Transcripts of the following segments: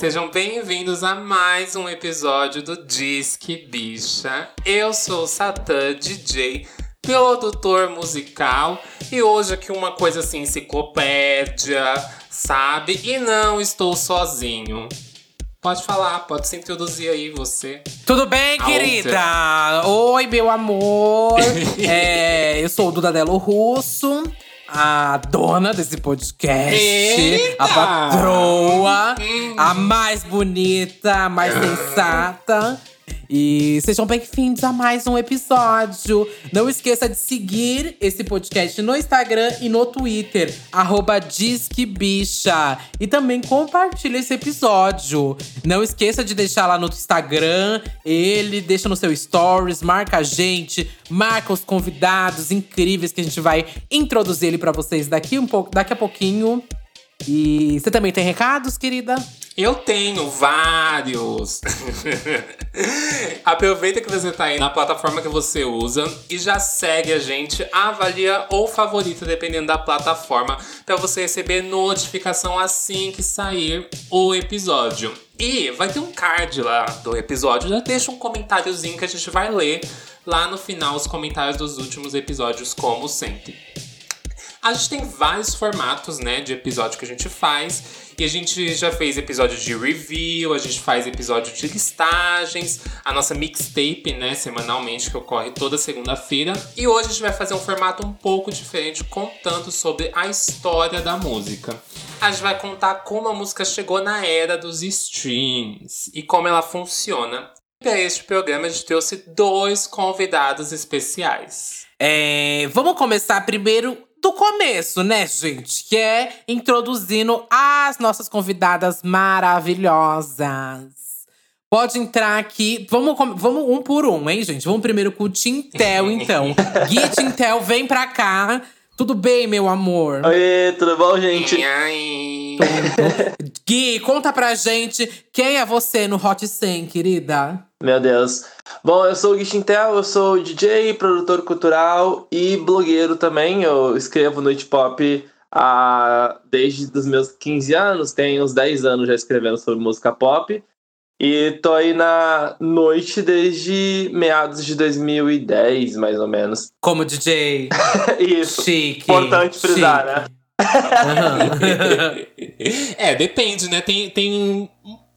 Sejam bem-vindos a mais um episódio do Disque Bicha. Eu sou o Satã, DJ, produtor musical, e hoje aqui uma coisa assim, enciclopédia, sabe? E não estou sozinho. Pode falar, pode se introduzir aí, você. Tudo bem, A querida? Oi, meu amor. É, eu sou o Dudadelo Russo, a dona desse podcast, Eita! a patroa, a mais bonita, a mais sensata. E sejam bem-vindos a mais um episódio. Não esqueça de seguir esse podcast no Instagram e no Twitter, arroba Disque Bicha. E também compartilhe esse episódio. Não esqueça de deixar lá no Instagram, ele deixa no seu stories, marca a gente, marca os convidados incríveis que a gente vai introduzir ele pra vocês daqui um pouco, daqui a pouquinho. E você também tem recados, querida? Eu tenho vários. Aproveita que você tá aí na plataforma que você usa e já segue a gente, avalia ou favorita, dependendo da plataforma, para você receber notificação assim que sair o episódio. E vai ter um card lá do episódio, já deixa um comentáriozinho que a gente vai ler lá no final os comentários dos últimos episódios, como sempre. A gente tem vários formatos, né, de episódio que a gente faz. E a gente já fez episódio de review, a gente faz episódio de listagens, a nossa mixtape, né, semanalmente, que ocorre toda segunda-feira. E hoje a gente vai fazer um formato um pouco diferente, contando sobre a história da música. A gente vai contar como a música chegou na era dos streams e como ela funciona. Para este programa, a gente trouxe dois convidados especiais. É, vamos começar primeiro do começo, né, gente? Que é introduzindo as nossas convidadas maravilhosas. Pode entrar aqui. Vamos, vamos um por um, hein, gente? Vamos primeiro com o Tintel, então. Gui Tintel, vem pra cá. Tudo bem, meu amor? Oi, tudo bom, gente? E aí? Gui, conta pra gente quem é você no Hot 100, querida. Meu Deus. Bom, eu sou o Guixintel, eu sou DJ, produtor cultural e blogueiro também. Eu escrevo no Pop há, desde os meus 15 anos, tenho uns 10 anos já escrevendo sobre música pop. E tô aí na noite desde meados de 2010, mais ou menos. Como DJ. Isso. Chique. Importante frisar, né? Aham. é, depende, né? Tem, tem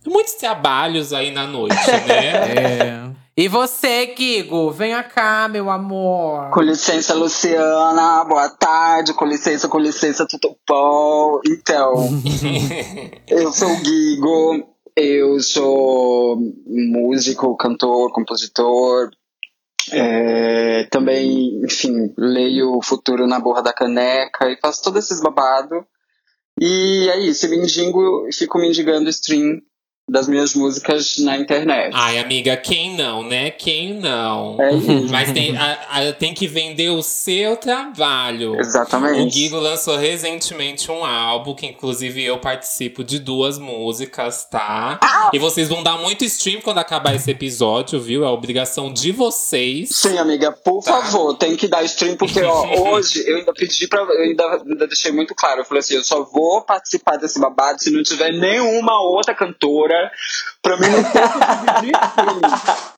muitos trabalhos aí na noite, né? É. E você, Gigo? Venha cá, meu amor. Com licença, Luciana. Boa tarde. Com licença, com licença, tudo bom? Então, eu sou o Guigo. Eu sou músico, cantor, compositor. É, também, enfim, leio o futuro na borra da caneca e faço todos esses babados. E é isso, eu mendigo, fico mendigando stream das minhas músicas na internet. Ai, amiga, quem não, né? Quem não? É isso. Mas tem, a- a- tem que vender o seu trabalho. Exatamente. O Guigo lançou recentemente um álbum, que inclusive eu participo de duas músicas, tá? E vocês vão dar muito stream quando acabar esse episódio, viu? É obrigação de vocês. Sim, amiga, por Tá. favor, tem que dar stream, porque ó, hoje eu ainda pedi pra. Eu ainda, ainda deixei muito claro. Eu falei assim: eu só vou participar desse babado se não tiver nenhuma outra cantora pra mim não ter que dividir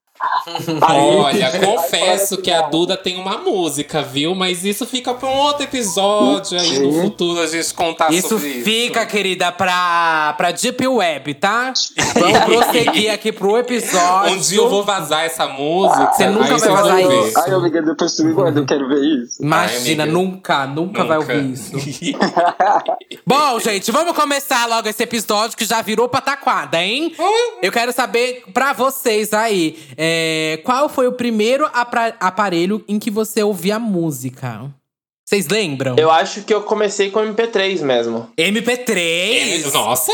Olha, confesso que a Duda tem uma música, viu? Mas isso fica pra um outro episódio aí no futuro a gente contar Isso sobre isso. fica, querida, pra, pra Deep Web, tá? Vamos prosseguir aqui pro episódio. Um dia eu vou vazar essa música. Você nunca aí vai vazar ver. isso. Ai, amiga, depois tu me guarda, eu quero ver isso. Imagina, Ai, amiga. nunca, nunca, vai ouvir isso. Bom, gente, vamos começar logo esse episódio que já virou pataquada, hein? Eu quero saber pra vocês aí, é, qual foi o primeiro aparelho em que você ouvia música? Vocês lembram? Eu acho que eu comecei com MP3 mesmo. MP3? Nossa,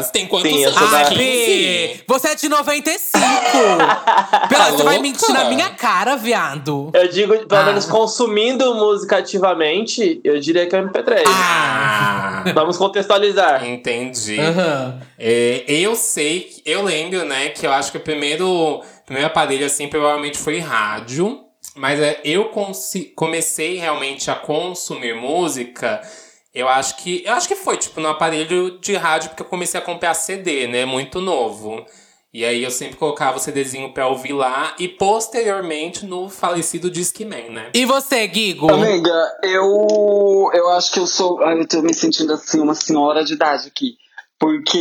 você tem quantos Sim, eu anos? Ah, 15? Bi, você é de 95! Pela, Tá você vai louca? mentir na minha cara, viado. Eu digo, pelo Ah. menos consumindo música ativamente, eu diria que é MP3. Ah! Vamos contextualizar. Entendi. Aham. É, eu sei, eu lembro, né, que eu acho que o primeiro, primeiro aparelho, assim, provavelmente foi rádio. Mas é, eu comecei realmente a consumir música Eu acho que. Eu acho que foi, tipo, no aparelho de rádio, porque eu comecei a comprar CD, né? Muito novo. E aí eu sempre colocava o CDzinho pra ouvir lá e posteriormente no falecido Discman, né? E você, Guigo? Amiga, eu, eu acho que eu sou. ai, Eu tô me sentindo assim, uma senhora de idade aqui. Porque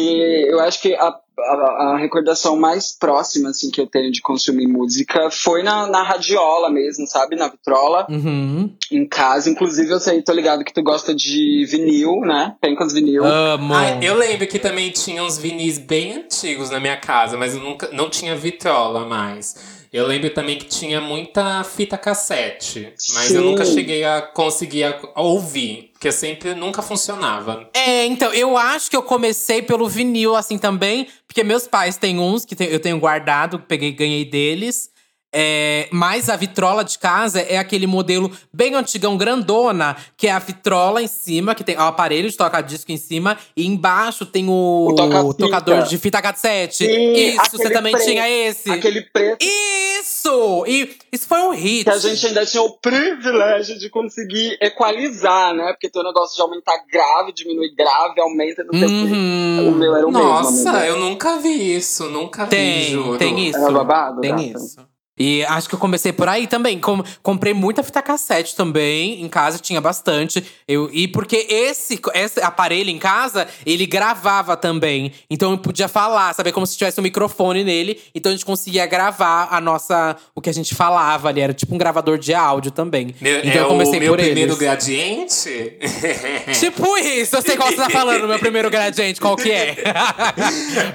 eu acho que a, a, a recordação mais próxima assim, que eu tenho de consumir música foi na, na radiola mesmo, sabe? Na vitrola, Uhum. em casa. Inclusive, eu sei, tô ligado que tu gosta de vinil, né? Tem com os vinil. Amo. Ah, eu lembro que também tinha uns vinis bem antigos na minha casa, mas eu nunca não tinha vitrola mais. Eu lembro também que tinha muita fita cassete, mas eu Sim. nunca cheguei a conseguir a- a ouvir, porque sempre nunca funcionava. É, então, eu acho que eu comecei pelo vinil, assim, também. Porque meus pais têm uns que tem- eu tenho guardado, peguei ganhei deles. É, mas a vitrola de casa é aquele modelo bem antigão, grandona, que é a vitrola em cima, que tem o aparelho de tocar disco em cima, e embaixo tem o, O tocador de fita cassete. Sim, Isso, você também preto, tinha esse. Aquele preto Isso! E isso foi um hit. que a gente ainda tinha o privilégio de conseguir equalizar, né? Porque tem o negócio de aumentar grave, diminuir grave, aumenta, não sei. Uhum. O meu era o Nossa, mesmo. amiga. eu nunca vi isso, nunca vi, Tem, juro. tem isso. Era babado, Tem gata? isso. E acho que eu comecei por aí também. Com- comprei muita fita cassete também. Em casa tinha bastante. Eu, e porque esse, esse aparelho em casa, ele gravava também. Então eu podia falar, sabe? Como se tivesse um microfone nele. Então a gente conseguia gravar a nossa. O que a gente falava ali. Era tipo um gravador de áudio também. Meu- então é eu comecei o meu por primeiro eles. gradiente? Tipo isso, eu sei qual você tá falando, meu primeiro gradiente, qual que é.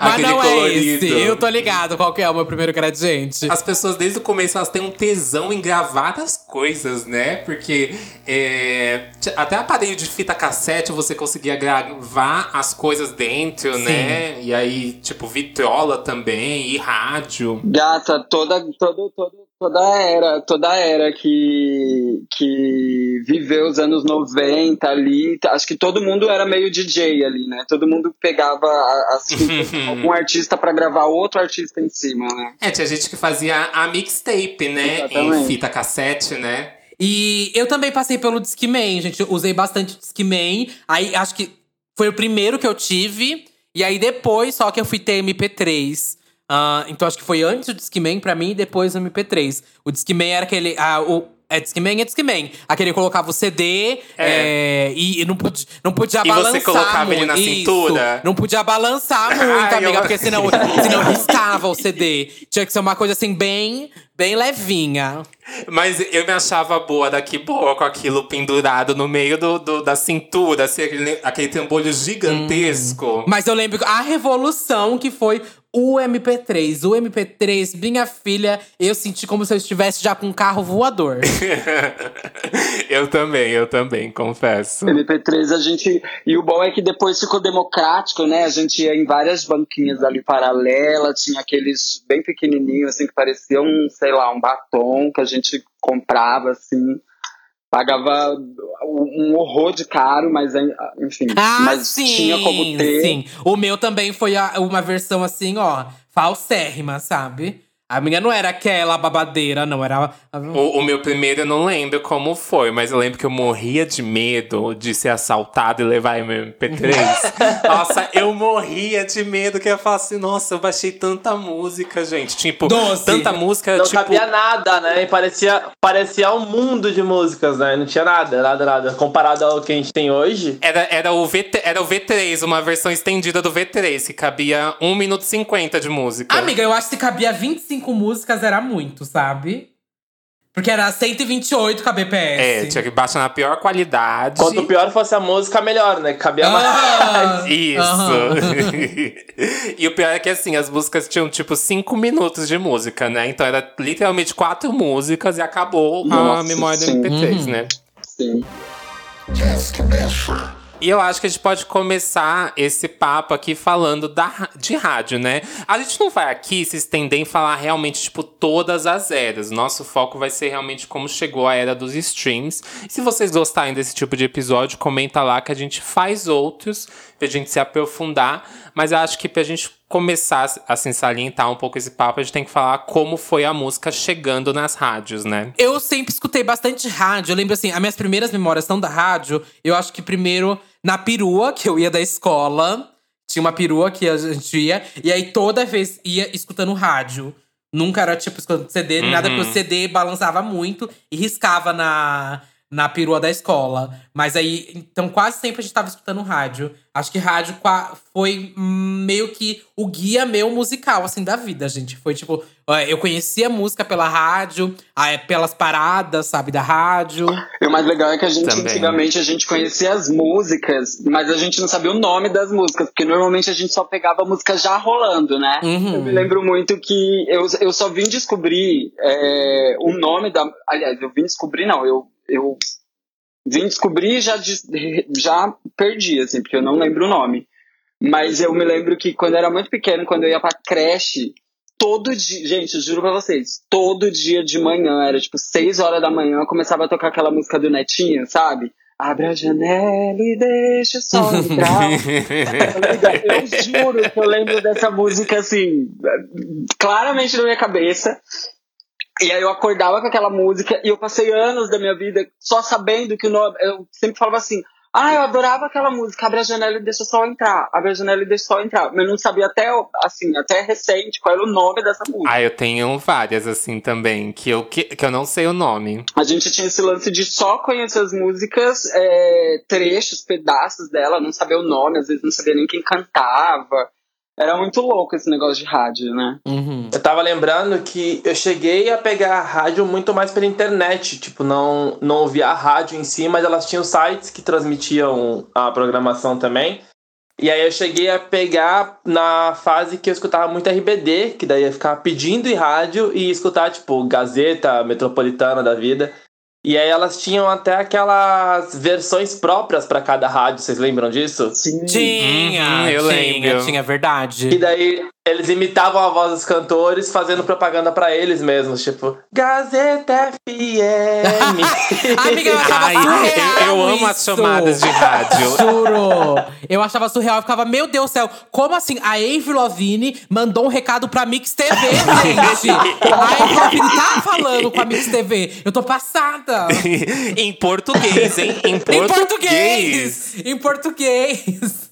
Mas Aquele não é colorido. esse. Eu tô ligado qual que é o meu primeiro gradiente. As pessoas, desde o começo, elas têm um tesão em gravar as coisas, né? Porque é, até aparelho de fita cassete você conseguia gravar as coisas dentro, né? E aí, tipo, vitrola também, e rádio. Gata, toda, toda, toda, toda a era, toda a era que, que viveu os anos 90 ali, acho que todo mundo era meio DJ ali, né? Todo mundo pegava a- as fitas de algum artista pra gravar outro artista em cima, né? É, tinha gente que fazia a mixtape, né? Em Exatamente. fita cassete, né? E eu também passei pelo Discman, gente. Eu usei bastante Discman. Aí acho que foi o primeiro que eu tive. E aí depois só que eu fui ter MP3. Ah, então acho que foi antes o Discman pra mim e depois o MP3. O Discman era aquele. Ah, o, é Discman, é Discman. Aquele que colocava o CD é, e, e não, podia, não podia E você balançar. colocava ele na muito. cintura? Isso. Não podia balançar muito, Ai, amiga, eu- porque senão, senão riscava o CD. Tinha que ser uma coisa assim, bem, bem levinha. Mas eu me achava boa daqui boa com aquilo pendurado no meio do, do- da cintura, assim, aquele, aquele trambolho gigantesco. Mas eu lembro a revolução que foi o MP3. O MP3, minha filha, eu senti como se eu estivesse já com um carro voador. eu também, eu também, confesso. MP3 a gente. E o bom é que depois ficou democrático, né? A gente ia em várias banquinhas ali paralela, tinha aqueles bem pequenininhos, assim, que pareciam, sei lá, um batom que a gente comprava, assim. Pagava um horror de caro, mas enfim. Ah, mas sim! tinha como ter. Sim. O meu também foi uma versão assim, ó, falsérrima, sabe? A minha não era aquela babadeira, não. Era. O, o meu primeiro eu não lembro como foi, mas eu lembro que eu morria de medo de ser assaltado e levar meu MP3. nossa, eu morria de medo que eu ia falar assim, nossa, eu baixei tanta música, gente. Tipo, Doze. tanta música, Não tipo. cabia nada, né? E parecia, parecia um mundo de músicas, né? Não tinha nada, nada, nada. Comparado ao que a gente tem hoje. Era, era, o VT, era o V3, uma versão estendida do V3, que cabia 1 minuto e 50 de música. Amiga, eu acho que cabia 25 músicas era muito, sabe? Porque era 128 kbps. É, tinha que baixar na pior qualidade. Quanto pior fosse a música, melhor, né? Que cabia mais. Ah, Isso. aham. e o pior é que assim, as músicas tinham tipo 5 minutos de música, né? Então era literalmente quatro músicas e acabou a Nossa, memória do sim. MP3, Uhum. né? Sim. E eu acho que a gente pode começar esse papo aqui falando da, de rádio, né? A gente não vai aqui se estender em falar realmente, tipo, todas as eras. Nosso foco vai ser realmente como chegou a era dos streams. E se vocês gostarem desse tipo de episódio, comenta lá que a gente faz outros pra gente se aprofundar. Mas eu acho que pra gente começar a assim, salientar um pouco esse papo, a gente tem que falar como foi a música chegando nas rádios, né? Eu sempre escutei bastante rádio. Eu lembro assim, as minhas primeiras memórias são da rádio. Eu acho que primeiro na perua, que eu ia da escola. Tinha uma perua que a gente ia. E aí toda vez ia escutando rádio. Nunca era tipo escutando CD, nem nada, porque o CD balançava muito e riscava na, na perua da escola. Mas aí, então quase sempre a gente tava escutando rádio. Acho que rádio foi meio que o guia meu musical, assim, da vida, gente. Foi tipo, eu conhecia música pela rádio, é, pelas paradas, sabe, da rádio. E o mais legal é que a gente, Também. antigamente, a gente conhecia as músicas, mas a gente não sabia o nome das músicas, porque normalmente a gente só pegava a música já rolando, né? Uhum. Eu me lembro muito que eu, eu só vim descobrir é, o nome da. Aliás, eu vim descobrir, não, eu, eu vim descobrir e já, já perdi, assim, porque eu não lembro o nome. Mas eu me lembro que quando eu era muito pequeno, quando eu ia pra creche, todo dia, gente, eu juro pra vocês, todo dia de manhã, era tipo 6 horas da manhã, eu começava a tocar aquela música do Netinho, sabe? Abre a janela e deixa o sol entrar. Eu juro que eu lembro dessa música assim, claramente na minha cabeça. E aí eu acordava com aquela música e eu passei anos da minha vida só sabendo que o nome. Eu sempre falava assim. Ah, eu adorava aquela música, abre a janela e deixa o sol entrar, abre a janela e deixa o sol entrar. Mas eu não sabia até, assim, até recente qual era o nome dessa música. Ah, eu tenho várias assim também, que eu, que, que eu não sei o nome. A gente tinha esse lance de só conhecer as músicas, é, trechos, pedaços dela, não saber o nome, às vezes não sabia nem quem cantava. Era muito louco esse negócio de rádio, né? Uhum. Eu tava lembrando que eu cheguei a pegar a rádio muito mais pela internet. Tipo, não, não ouvia a rádio em si, mas elas tinham sites que transmitiam a programação também. E aí eu cheguei a pegar na fase que eu escutava muito RBD, que daí eu ficava pedindo em rádio e escutar, tipo, Gazeta Metropolitana da vida. E aí elas tinham até aquelas versões próprias pra cada rádio, vocês lembram disso? Sim. Tinha, Uhum, eu tinha, lembro. tinha, verdade. E daí eles imitavam a voz dos cantores fazendo propaganda pra eles mesmos, tipo, Gazeta FM. Amiga, eu achava Ai, surreal eu, eu amo as isso. chamadas de rádio. Juro! Eu achava surreal, eu ficava, meu Deus do céu, como assim? A Avril Lavigne mandou um recado pra Mix TV, gente! A Avril Lavigne tá falando com a Mix TV. Eu tô passada! em português, hein? Em Em português. português! Em português!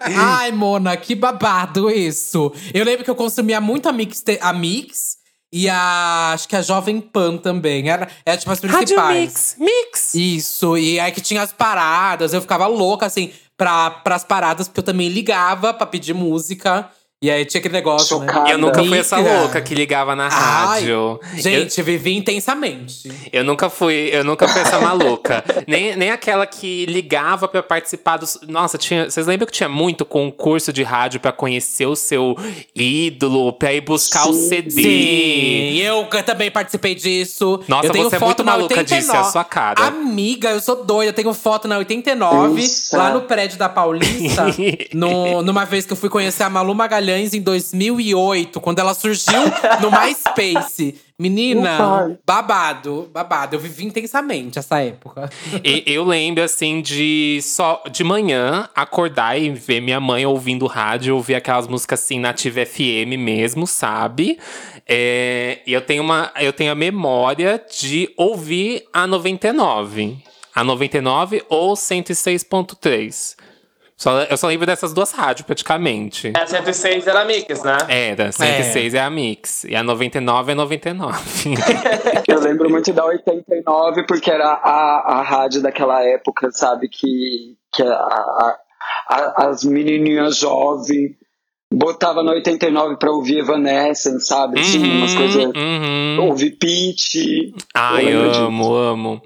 Ai, Mona, que babado isso! Eu lembro que eu consumia muito a Mix, a Mix e a. Acho que a Jovem Pan também. Era, era tipo as principais. Rádio Mix, Mix. Isso, e aí que tinha as paradas, eu ficava louca, assim, pra, pras paradas, porque eu também ligava pra pedir música. E aí tinha aquele negócio, né? Eu nunca fui essa louca que ligava na Ai, rádio. Gente, vivi intensamente. Eu, eu nunca fui, eu nunca fui essa maluca. nem, nem aquela que ligava pra participar dos. Nossa, tinha. Vocês lembram que tinha muito concurso de rádio pra conhecer o seu ídolo, pra ir buscar o Sim, CD. Sim, eu também participei disso. Nossa, eu tenho você é foto muito na maluca 89. disso, é a sua cara. Amiga, eu sou doida. Eu tenho foto na 89, Nossa. lá no prédio da Paulista. no, numa vez que eu fui conhecer a Malu Magalhães em 2008, quando ela surgiu no MySpace. Menina, babado, babado. Eu vivi intensamente essa época. E eu lembro, assim, de só de manhã acordar e ver minha mãe ouvindo rádio, ouvir aquelas músicas assim, nativa FM mesmo, sabe? É, e eu tenho, uma, eu tenho a memória de ouvir a 99. A 99 ou 106.3. Só, eu só lembro dessas duas rádios, praticamente. A 106 era Mix, né? Era, 106 é. a Mix. E a 99 é 99. Eu lembro muito da 89, porque era a, a rádio daquela época, sabe? Que, que a, a- a- as menininhas jovens botava na 89 pra ouvir Evanescence, sabe? Tinha umas Uhum, coisas. uhum. Ouvir Pitty. Ai, Eu lembro disso. amo, amo.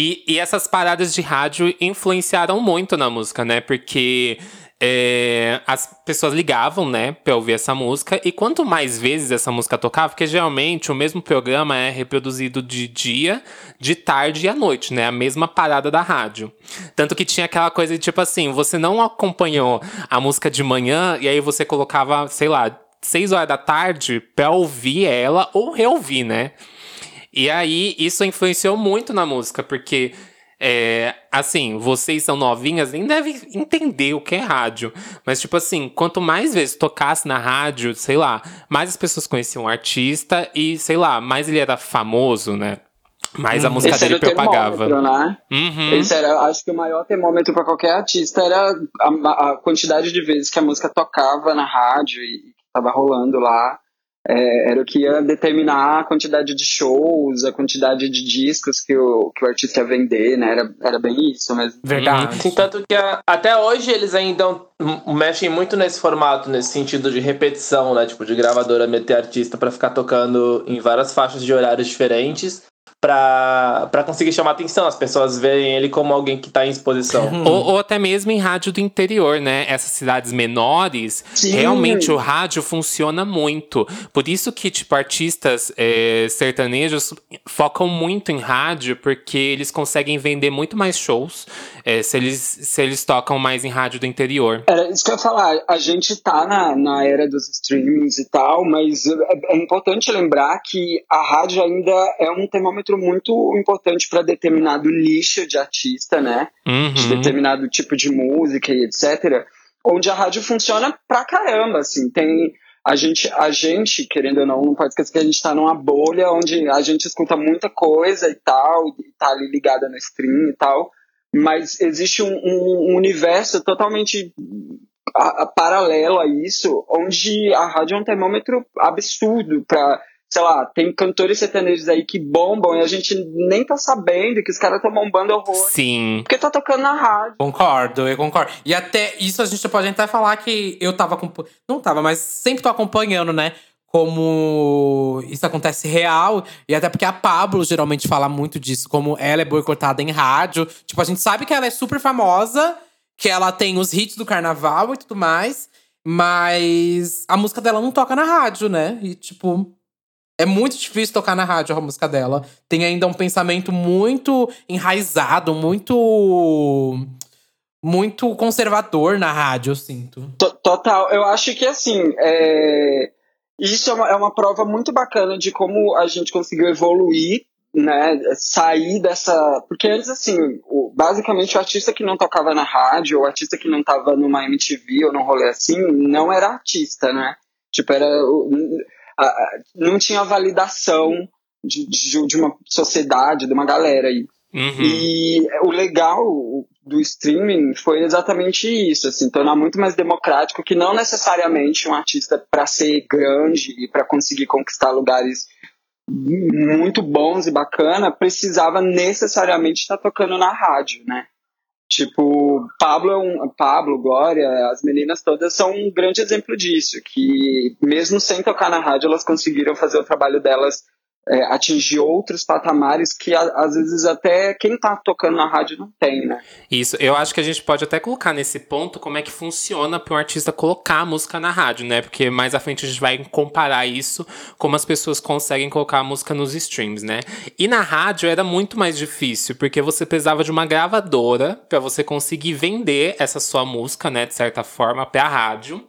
E, e essas paradas de rádio influenciaram muito na música, né? Porque é, as pessoas ligavam, né, pra ouvir essa música. E quanto mais vezes essa música tocava, porque geralmente o mesmo programa é reproduzido de dia, de tarde e à noite, né? A mesma parada da rádio. Tanto que tinha aquela coisa de tipo assim, você não acompanhou a música de manhã e aí você colocava, sei lá, seis horas da tarde pra ouvir ela ou reouvir, né? E aí, isso influenciou muito na música, porque, é, assim, vocês são novinhas, nem devem entender o que é rádio. Mas, tipo assim, quanto mais vezes tocasse na rádio, sei lá, mais as pessoas conheciam o artista e, sei lá, mais ele era famoso, né? Mas a música Esse dele propagava. né? Uhum. Esse era, acho que o maior termômetro para qualquer artista era a, a quantidade de vezes que a música tocava na rádio e estava rolando lá. É, era o que ia determinar a quantidade de shows, a quantidade de discos que o, que o artista ia vender, né? Era, era bem isso mesmo. Verdade. Sim, tanto que a- até hoje eles ainda mexem muito nesse formato, nesse sentido de repetição, né? Tipo, de gravadora meter artista pra ficar tocando em várias faixas de horários diferentes pra, pra conseguir chamar atenção. As pessoas verem ele como alguém que tá em exposição. Ou, ou até mesmo em rádio do interior, né? Essas cidades menores, Sim. realmente o rádio funciona muito. Por isso que, tipo, artistas é, sertanejos focam muito em rádio, porque eles conseguem vender muito mais shows é, se, eles, se eles tocam mais em rádio do interior. Era isso que eu ia falar. A gente tá na, na era dos streamings e tal, mas é, é importante lembrar que a rádio ainda é um termômetro muito importante para determinado nicho de artista, né? De Uhum. determinado tipo de música e etc. Onde a rádio funciona pra caramba, assim. Tem. A gente, a gente, querendo ou não, não pode esquecer que a gente tá numa bolha onde a gente escuta muita coisa e tal, e tá ali ligada no stream e tal mas existe um, um- um universo totalmente a- a- paralelo a isso, onde a rádio é um termômetro absurdo para, sei lá, tem cantores sertanejos aí que bombam e a gente nem tá sabendo que os caras estão bombando horror. Sim. Porque tá tocando na rádio. Concordo, eu concordo. E até isso a gente pode até falar que eu tava. Não tava, mas sempre tô acompanhando, né? Como isso acontece real. E até porque a Pablo geralmente fala muito disso, como ela é boicotada em rádio. Tipo, a gente sabe que ela é super famosa, que ela tem os hits do carnaval e tudo mais. Mas a música dela não toca na rádio, né? E, tipo, é muito difícil tocar na rádio a música dela. Tem ainda um pensamento muito enraizado, muito. Muito conservador na rádio, eu sinto. To- Total. Eu acho que, assim, é, isso é uma, é uma prova muito bacana de como a gente conseguiu evoluir, né? Sair dessa. Porque antes, assim, o- basicamente o artista que não tocava na rádio, o artista que não tava numa MTV ou num rolê assim, não era artista, né? Tipo, era. Não tinha validação de, de, de uma sociedade, de uma galera aí. Uhum. E o legal do streaming foi exatamente isso, assim, tornar muito mais democrático que não necessariamente um artista para ser grande e para conseguir conquistar lugares muito bons e bacana precisava necessariamente estar tocando na rádio, né? Tipo, Pablo, é Pablo, Glória, as meninas todas são um grande exemplo disso, que mesmo sem tocar na rádio, elas conseguiram fazer o trabalho delas é, atingir outros patamares que a- às vezes até quem tá tocando na rádio não tem, né? Isso, eu acho que a gente pode até colocar nesse ponto como é que funciona para um artista colocar a música na rádio, né? Porque mais à frente a gente vai comparar isso como as pessoas conseguem colocar a música nos streams, né? E na rádio era muito mais difícil, porque você precisava de uma gravadora para você conseguir vender essa sua música, né, de certa forma, para a rádio.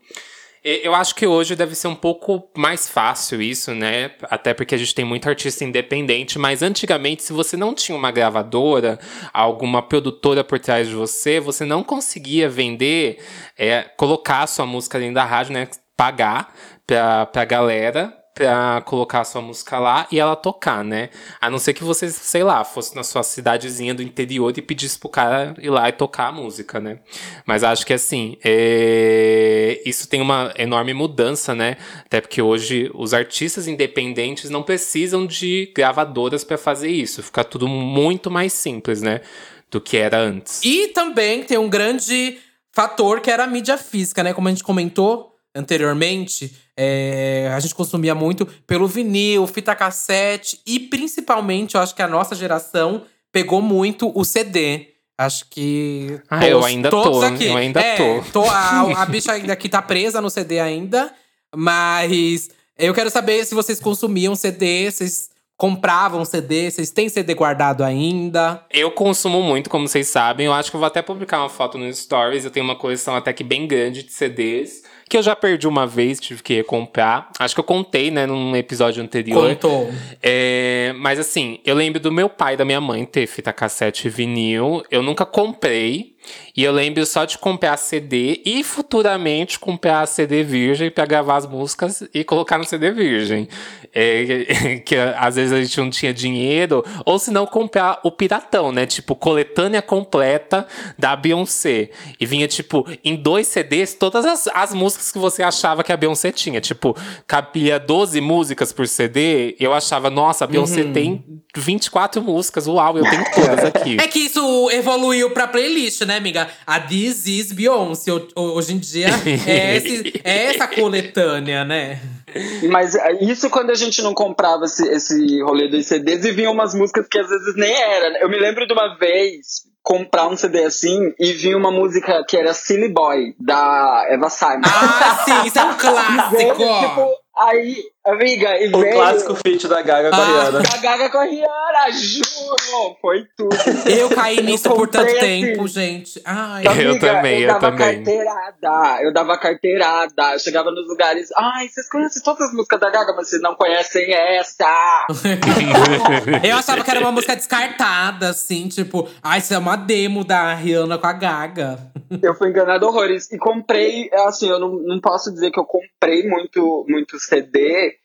Eu acho que hoje deve ser um pouco mais fácil isso, né? Até porque a gente tem muito artista independente, mas antigamente, se você não tinha uma gravadora, alguma produtora por trás de você, você não conseguia vender, é, colocar a sua música dentro da rádio, né? Pagar pra, pra galera pra colocar a sua música lá e ela tocar, né? A não ser que você, sei lá, fosse na sua cidadezinha do interior e pedisse pro cara ir lá e tocar a música, né? Mas acho que assim, é, isso tem uma enorme mudança, né? Até porque hoje os artistas independentes não precisam de gravadoras pra fazer isso. Fica tudo muito mais simples, né? Do que era antes. E também tem um grande fator que era a mídia física, né? Como a gente comentou anteriormente, é, a gente consumia muito pelo vinil, fita cassete e principalmente, eu acho que a nossa geração pegou muito o CD. Acho que. Ah, eu ainda tô, aqui. eu ainda É, tô. a, a bicha ainda aqui tá presa no CD ainda, mas eu quero saber se vocês consumiam CD, vocês compravam CD, vocês têm CD guardado ainda. Eu consumo muito, como vocês sabem. Eu acho que eu vou até publicar uma foto no Stories. Eu tenho uma coleção até que bem grande de CDs. Que eu já perdi uma vez, tive que comprar. Acho que eu contei, né, num episódio anterior. Contou. É, mas assim, eu lembro do meu pai e da minha mãe ter fita cassete e vinil. Eu nunca comprei. E eu lembro só de comprar CD e futuramente comprar CD virgem para gravar as músicas e colocar no CD virgem. É, que às vezes a gente não tinha dinheiro, ou se não comprar o piratão, né? Tipo, coletânea completa da Beyoncé. E vinha, tipo, em dois CDs, todas as, as músicas que você achava que a Beyoncé tinha. Tipo, cabia 12 músicas por CD, eu achava, nossa, a Beyoncé uhum. tem 24 músicas, uau, eu tenho todas aqui. É que isso evoluiu pra playlist, né, amiga? A This is Beyoncé. Hoje em dia é, esse, é essa coletânea, né? Mas é, isso quando a gente não comprava esse, esse rolê dos CDs e vinham umas músicas que às vezes nem era. Né? Eu me lembro de uma vez comprar um CD assim e vinha uma música que era Silly Boy, da Eva Simon. Ah, sim, isso é um clássico! Veio, tipo, aí Amiga, e O veio... clássico feat da Gaga com a ah, Rihanna. Da Gaga com a Rihanna, juro! Foi tudo. Eu caí nisso eu por tanto tempo, gente. Ai, Amiga, eu também, eu, eu dava também. carteirada, eu dava carteirada. Eu chegava nos lugares, ai, vocês conhecem todas as músicas da Gaga, mas vocês não conhecem essa. eu achava que era uma música descartada, assim, tipo, ai, isso é uma demo da Rihanna com a Gaga. Eu fui enganado horrores. E comprei, assim, eu não, não posso dizer que eu comprei muito, muito CD,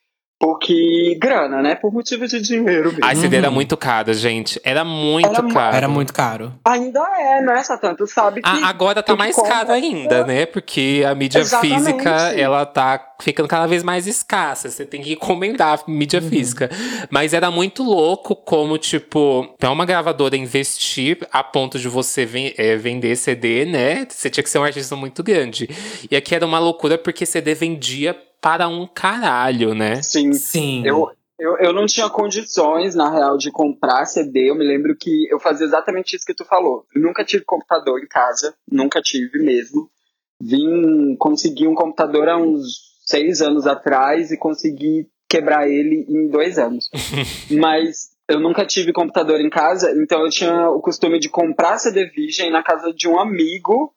porque grana, né? Por motivo de dinheiro mesmo. A CD uhum. era muito caro, gente. Era muito era, caro. Era muito caro. Ainda é, não é, Satan? Tu sabe que. Ah, agora tá mais caro ainda, né? Porque a mídia Exatamente. física, ela tá ficando cada vez mais escassa. Você tem que encomendar mídia uhum. física. Mas era muito louco como, tipo, pra uma gravadora investir a ponto de você ven é, vender CD, né? Você tinha que ser um artista muito grande. E aqui era uma loucura porque CD vendia para um caralho, né? Sim. Sim. Eu, eu, eu não tinha condições, na real, de comprar CD. Eu me lembro que eu fazia exatamente isso que tu falou. Eu nunca tive computador em casa, nunca tive mesmo. Vim conseguir um computador há uns seis anos atrás e consegui quebrar ele em dois anos. Mas eu nunca tive computador em casa, então eu tinha o costume de comprar CD Virgem na casa de um amigo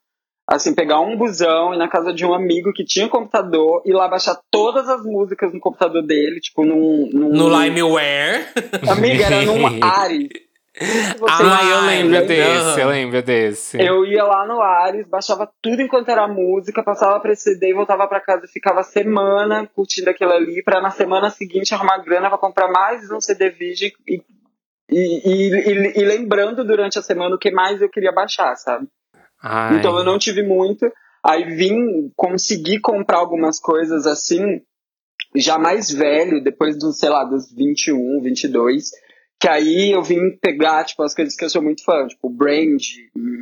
assim, pegar um busão e na casa de um amigo que tinha computador e lá baixar todas as músicas no computador dele, tipo, num. num no Limeware. Amiga, era num Ares. Ah, eu lembro desse, eu lembro desse. Eu ia lá no Ares, baixava tudo enquanto era música, passava pra CD e voltava pra casa e ficava semana curtindo aquilo ali, pra na semana seguinte arrumar grana pra comprar mais um CD vídeo e, e, e, e lembrando durante a semana o que mais eu queria baixar, sabe? Ai. Então eu não tive muito. Aí vim conseguir comprar algumas coisas assim, já mais velho, depois dos, sei lá, dos 21, 22. Que aí eu vim pegar, tipo, as coisas que eu sou muito fã, tipo, Brand,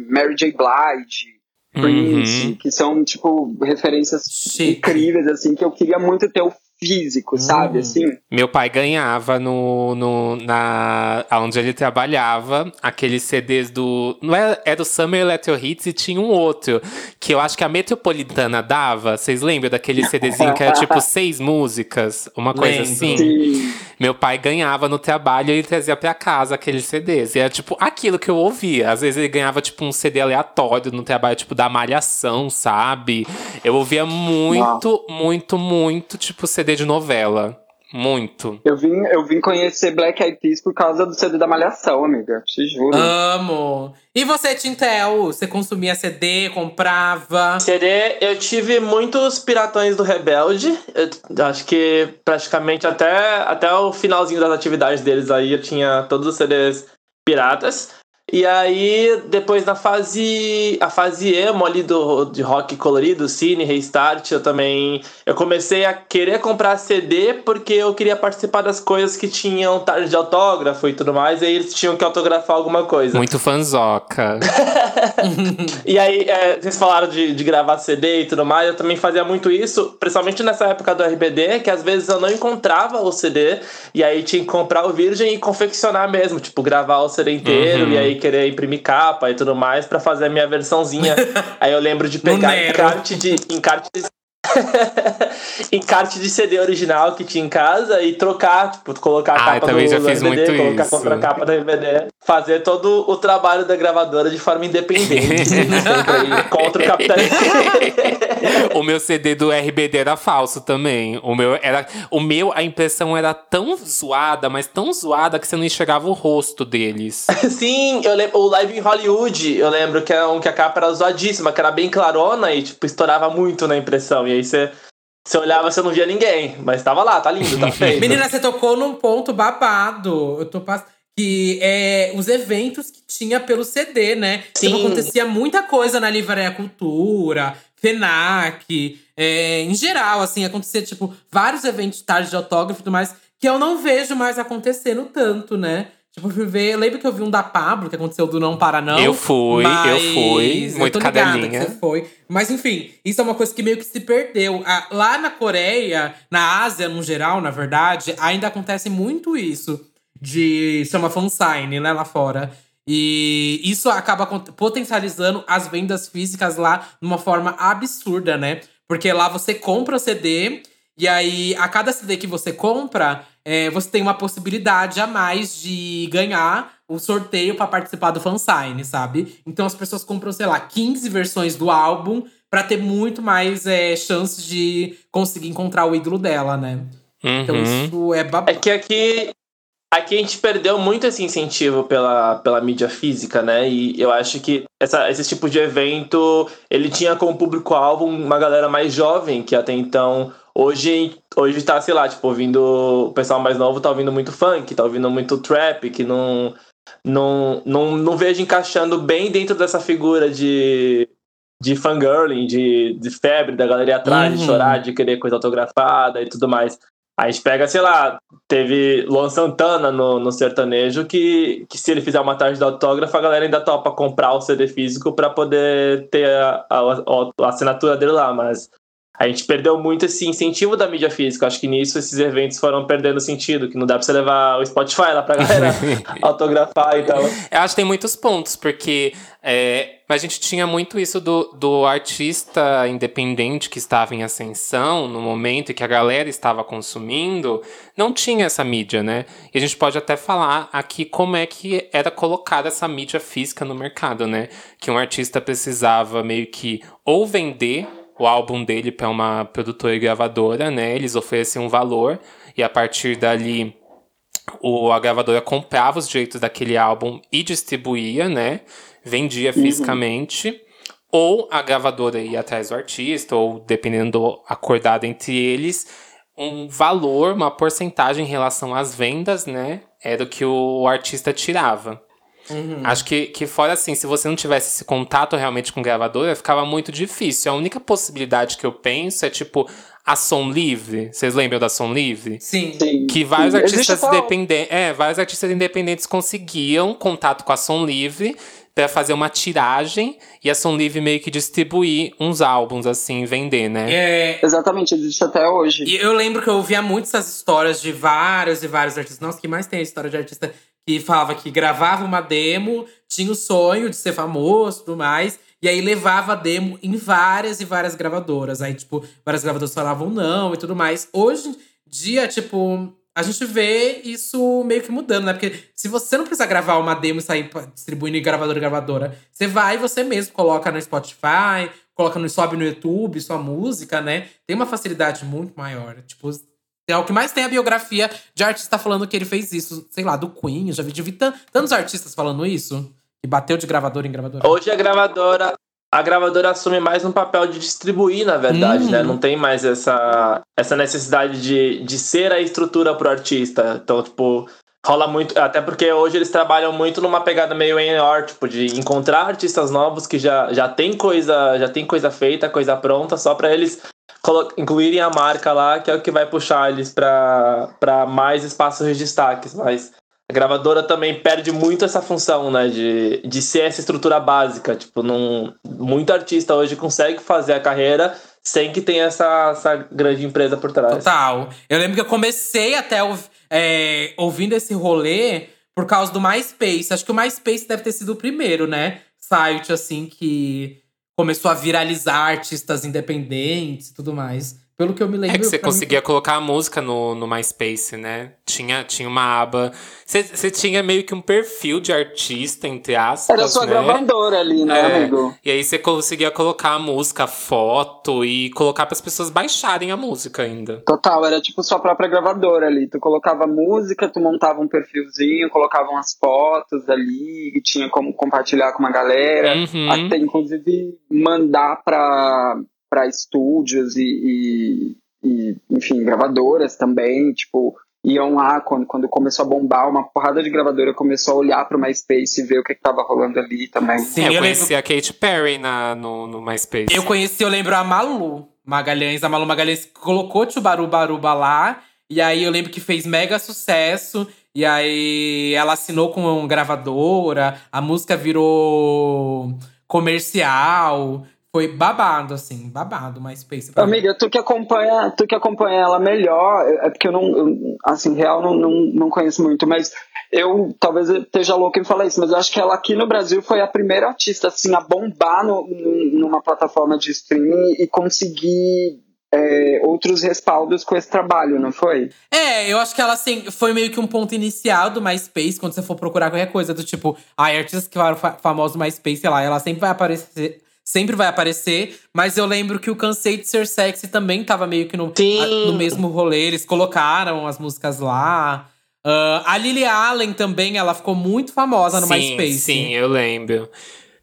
Mary J. Blige, Prince, uhum. que são, tipo, referências Chique. incríveis, assim, que eu queria muito ter o físico, sabe? Hum. Assim. Meu pai ganhava no, no na onde ele trabalhava aqueles CDs do não é, é do Summer Electro Hits e tinha um outro que eu acho que a Metropolitana dava. Vocês lembram daquele CDzinho que era tipo seis músicas, uma coisa Lembro. assim? Sim. Meu pai ganhava no trabalho e ele trazia para casa aqueles CDs. E era tipo aquilo que eu ouvia. Às vezes ele ganhava tipo um CD aleatório no trabalho tipo da Malhação, sabe? Eu ouvia muito, muito, muito tipo CD CD de novela. Muito. Eu vim, eu vim conhecer Black Eyed Peas por causa do CD da Malhação, amiga. Te juro. Amo. E você, Tintel? Você consumia CD, comprava? CD, eu tive muitos piratões do Rebelde. Eu acho que praticamente até, até o finalzinho das atividades deles aí eu tinha todos os CDs piratas. E aí, depois da fase. A fase emo ali do, de rock colorido, cine, restart, eu também. Eu comecei a querer comprar CD porque eu queria participar das coisas que tinham tarde de autógrafo e tudo mais, e aí eles tinham que autografar alguma coisa. Muito fanzoca. e aí, é, vocês falaram de, de gravar CD e tudo mais, eu também fazia muito isso, principalmente nessa época do RBD, que às vezes eu não encontrava o CD, e aí tinha que comprar o Virgem e confeccionar mesmo, tipo, gravar o CD inteiro, uhum. e aí querer imprimir capa e tudo mais para fazer a minha versãozinha. Aí eu lembro de pegar encarte de encarte encarte de CD original que tinha em casa e trocar, tipo, colocar a Ah, capa do, já do fiz DVD, muito colocar isso. contra a capa do DVD, fazer todo o trabalho da gravadora de forma independente, contra o capitalismo. o meu CD do RBD era falso também. O meu era, o meu a impressão era tão zoada, mas tão zoada que você não enxergava o rosto deles. Sim, eu lembro, o Live em Hollywood, eu lembro que era um que a capa era zoadíssima, que era bem clarona e, tipo, estourava muito na impressão. E aí você, você olhava, você não via ninguém, mas tava lá, tá lindo, tá feito. Menina, você tocou num ponto babado. Eu tô passando. Que é os eventos que tinha pelo CD, né? Tipo, Sim. acontecia muita coisa na Livraria Cultura, FENAC, é, em geral, assim, acontecia, tipo, vários eventos de tarde de autógrafo e tudo mais, que eu não vejo mais acontecendo tanto, né? Tipo, eu fui ver. Eu lembro que eu vi um da Pablo, que aconteceu do Não Para Não. Eu fui, eu fui, muito eu cadelinha. foi. Mas enfim, isso é uma coisa que meio que se perdeu. Lá na Coreia, na Ásia no geral, na verdade, ainda acontece muito isso. De chama fansign, né, lá fora. E isso acaba potencializando as vendas físicas lá de uma forma absurda, né? Porque lá você compra o CD e aí a cada CD que você compra, é, você tem uma possibilidade a mais de ganhar o sorteio pra participar do fansign, sabe? Então as pessoas compram, sei lá, 15 versões do álbum pra ter muito mais é, chances de conseguir encontrar o ídolo dela, né? Então Uhum. isso é É babado. que aqui, aqui a gente perdeu muito esse incentivo pela, pela mídia física, né? E eu acho que essa, esse tipo de evento, ele tinha como público-alvo uma galera mais jovem, que até então, hoje, hoje tá, sei lá, tipo, ouvindo, o pessoal mais novo tá ouvindo muito funk, tá ouvindo muito trap, que não, não, não, não vejo encaixando bem dentro dessa figura de, de fangirling, de, de febre da galera ir atrás, de Uhum. chorar, de querer coisa autografada e tudo mais. A gente pega, sei lá, teve Luan Santana no, no sertanejo que, que se ele fizer uma tarde de autógrafo, a galera ainda topa comprar o CD físico pra poder ter a, a- a assinatura dele lá, mas a gente perdeu muito esse incentivo da mídia física. Acho que nisso esses eventos foram perdendo sentido, que não dá pra você levar o Spotify lá pra galera autografar e tal. Eu acho que tem muitos pontos, porque é, a gente tinha muito isso do, do artista independente que estava em ascensão no momento e que a galera estava consumindo, não tinha essa mídia, né? E a gente pode até falar aqui como é que era colocada essa mídia física no mercado, né? Que um artista precisava meio que ou vender o álbum dele para uma produtora e gravadora, né? Eles ofereciam um valor e a partir dali o, a gravadora comprava os direitos daquele álbum e distribuía, né? Vendia fisicamente. Ou a gravadora ia atrás do artista, ou dependendo do acordado entre eles, um valor, uma porcentagem em relação às vendas, né? Era o que o artista tirava. Acho que, que fora assim, se você não tivesse esse contato realmente com gravadora, ficava muito difícil. A única possibilidade que eu penso é tipo a som livre. Vocês lembram da som livre? Sim. Sim. Que vários Sim. Artistas independentes. É, vários artistas independentes conseguiam contato com a Som Livre pra fazer uma tiragem e a Som Livre meio que distribuir uns álbuns, assim, vender, né? É, Exatamente, existe até hoje. E eu lembro que eu ouvia muito essas histórias de vários e vários artistas. Nossa, que mais tem história de artista que falava que gravava uma demo, tinha o sonho de ser famoso e tudo mais. E aí levava a demo em várias e várias gravadoras. Aí, tipo, várias gravadoras falavam não e tudo mais. Hoje em dia, tipo, a gente vê isso meio que mudando, né? Porque se você não precisa gravar uma demo e sair distribuindo em gravadora e gravadora, você vai e você mesmo coloca no Spotify, coloca no sobe no YouTube, sua música, né? Tem uma facilidade muito maior. Tipo, é o que mais tem a biografia de artista falando que ele fez isso, sei lá, do Queen. Eu já vi, já vi tan- tantos artistas falando isso. Que bateu de gravadora em gravadora. Hoje a gravadora, a gravadora assume mais um papel de distribuir, na verdade, Uhum. né? Não tem mais essa, essa necessidade de, de ser a estrutura pro artista. Então, tipo, rola muito. Até porque hoje eles trabalham muito numa pegada meio A&R, tipo, de encontrar artistas novos que já, já tem coisa, já tem coisa feita, coisa pronta, só pra eles incluírem a marca lá, que é o que vai puxar eles pra mais espaços de destaques. Mas a gravadora também perde muito essa função, né? De, de ser essa estrutura básica. Tipo, não, muito artista hoje consegue fazer a carreira sem que tenha essa, essa grande empresa por trás. Total. Eu lembro que eu comecei até é, ouvindo esse rolê por causa do MySpace. Acho que o MySpace deve ter sido o primeiro, né? Site, assim, que começou a viralizar artistas independentes e tudo mais. Pelo que eu me lembro. É que você pra mim- conseguia colocar a música no, no MySpace, né? Tinha, tinha uma aba. Você, você tinha meio que um perfil de artista, entre aspas. Era sua né? gravadora ali, né, É. amigo? E aí você conseguia colocar a música, foto e colocar para as pessoas baixarem a música ainda. Total, era tipo sua própria gravadora ali. Tu colocava música, tu montava um perfilzinho, colocava umas fotos ali, e tinha como compartilhar com uma galera. Uhum. Até inclusive mandar pra, pra estúdios e, e, e, enfim, gravadoras também, tipo, iam lá quando, quando começou a bombar, uma porrada de gravadora começou a olhar pro MySpace e ver o que, que tava rolando ali também. Sim, É, eu eu conheci lembro. a Katy Perry na, no, no MySpace. Eu conheci, eu lembro a Malu Magalhães. A Malu Magalhães colocou Tchubaru Baruba lá. E aí eu lembro que fez mega sucesso. E aí ela assinou com uma gravadora. A música virou comercial. Foi babado, assim, babado, MySpace. pra mim. Amiga, tu que acompanha, tu que acompanha ela melhor, é porque eu não, eu, assim, real não, não, não conheço muito, mas eu talvez eu esteja louco em falar isso, mas eu acho que ela aqui no Brasil foi a primeira artista assim a bombar no, numa plataforma de streaming e conseguir é, outros respaldos com esse trabalho, não foi? É, eu acho que ela assim, foi meio que um ponto inicial do MySpace, quando você for procurar qualquer coisa do tipo, ai, artistas que foram fa famosos no MySpace, sei lá, ela sempre vai aparecer. Sempre vai aparecer, mas eu lembro que o Cansei de Ser Sexy também tava meio que no, a- no mesmo rolê. Eles colocaram as músicas lá. Ah, a Lily Allen também, ela ficou muito famosa no sim, MySpace. Sim, eu lembro.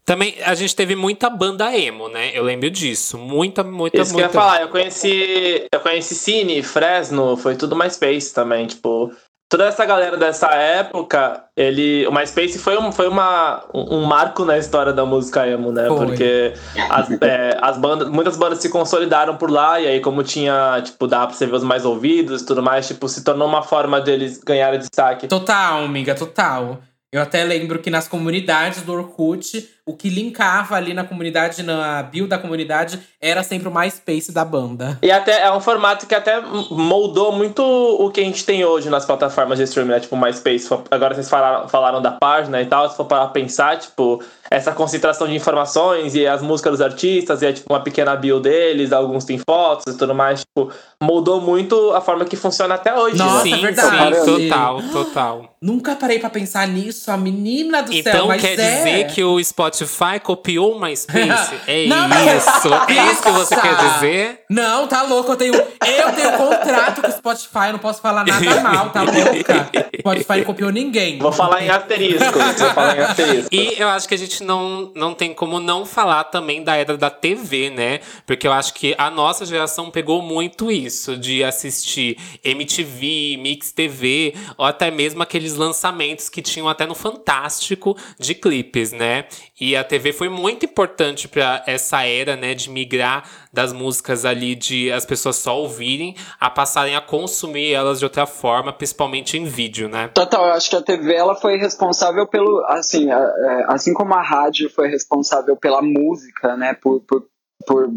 Também a gente teve muita banda emo, né? Eu lembro disso. Muita, muita, Isso que eu muita. ia falar, eu conheci. Eu conheci Cine, Fresno, foi tudo MySpace também, tipo. Toda essa galera dessa época, ele. O MySpace foi, um, foi uma, um um marco na história da música emo, né? Foi. Porque as, é, as bandas, muitas bandas se consolidaram por lá, e aí, como tinha, tipo, dá pra você ver os mais ouvidos e tudo mais, tipo, se tornou uma forma deles ganharem destaque. Total, amiga, total. Eu até lembro que nas comunidades do Orkut, o que linkava ali na comunidade, na bio da comunidade, era sempre o MySpace da banda. E até é um formato que até moldou muito o que a gente tem hoje nas plataformas de streaming, né? Tipo, MySpace. Agora vocês falaram, falaram da página e tal, se for para pensar, tipo, essa concentração de informações e as músicas dos artistas, e é tipo uma pequena bio deles, alguns têm fotos e tudo mais, tipo, moldou muito a forma que funciona até hoje, Nossa, né? sim, é verdade. sim, total, total. Nunca parei pra pensar nisso, a menina do céu, Então quer é. dizer que o Spotify copiou o MySpace? É Não, isso. É isso que você quer dizer? Não, tá louco. Eu tenho, eu tenho contrato com o Spotify, eu não posso falar nada mal, tá louca? Spotify copiou ninguém. Vou falar em asterisco, vou falar em asterisco. E eu acho que a gente não, não tem como não falar também da era da TV, né? Porque eu acho que a nossa geração pegou muito isso, de assistir MTV, Mix TV, ou até mesmo aqueles lançamentos que tinham até no Fantástico de clipes, né? E a TV foi muito importante para essa era, né, de migrar das músicas ali de as pessoas só ouvirem a passarem a consumir elas de outra forma, principalmente em vídeo, né? Total, eu acho que a TV ela foi responsável pelo, assim, é, assim como a rádio foi responsável pela música, né, por, por, por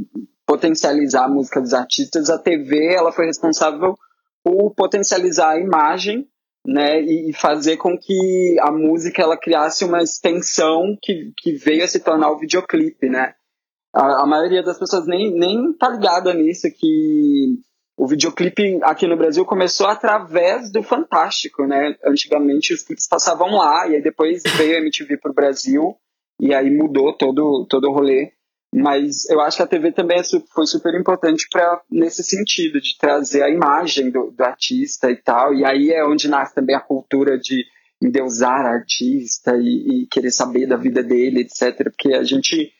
potencializar a música dos artistas, a TV ela foi responsável por potencializar a imagem, né, e fazer com que a música ela criasse uma extensão que, que veio a se tornar o videoclipe, né. A, a maioria das pessoas nem, nem tá ligada nisso, que o videoclipe aqui no Brasil começou através do Fantástico, né? Antigamente os clipes passavam lá, e aí depois veio a MTV pro Brasil, e aí mudou todo, todo o rolê. Mas eu acho que a TV também é foi super importante para nesse sentido, de trazer a imagem do, do artista e tal. E aí é onde nasce também a cultura de endeusar artista e, e querer saber da vida dele, etc. Porque a gente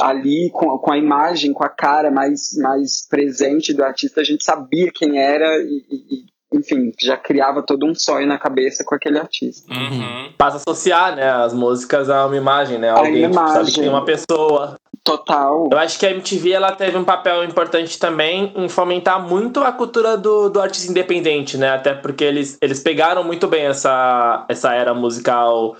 ali com, com a imagem, com a cara mais, mais presente do artista, a gente sabia quem era e- e, enfim, já criava todo um sonho na cabeça com aquele artista. Uhum. Passa a associar, né, as músicas a uma imagem, né? A Alguém tipo, sabe imagem. que tem uma pessoa, Total. Eu acho que a MTV ela teve um papel importante também em fomentar muito a cultura do, do artista independente, né? Até porque eles, eles pegaram muito bem essa, essa era musical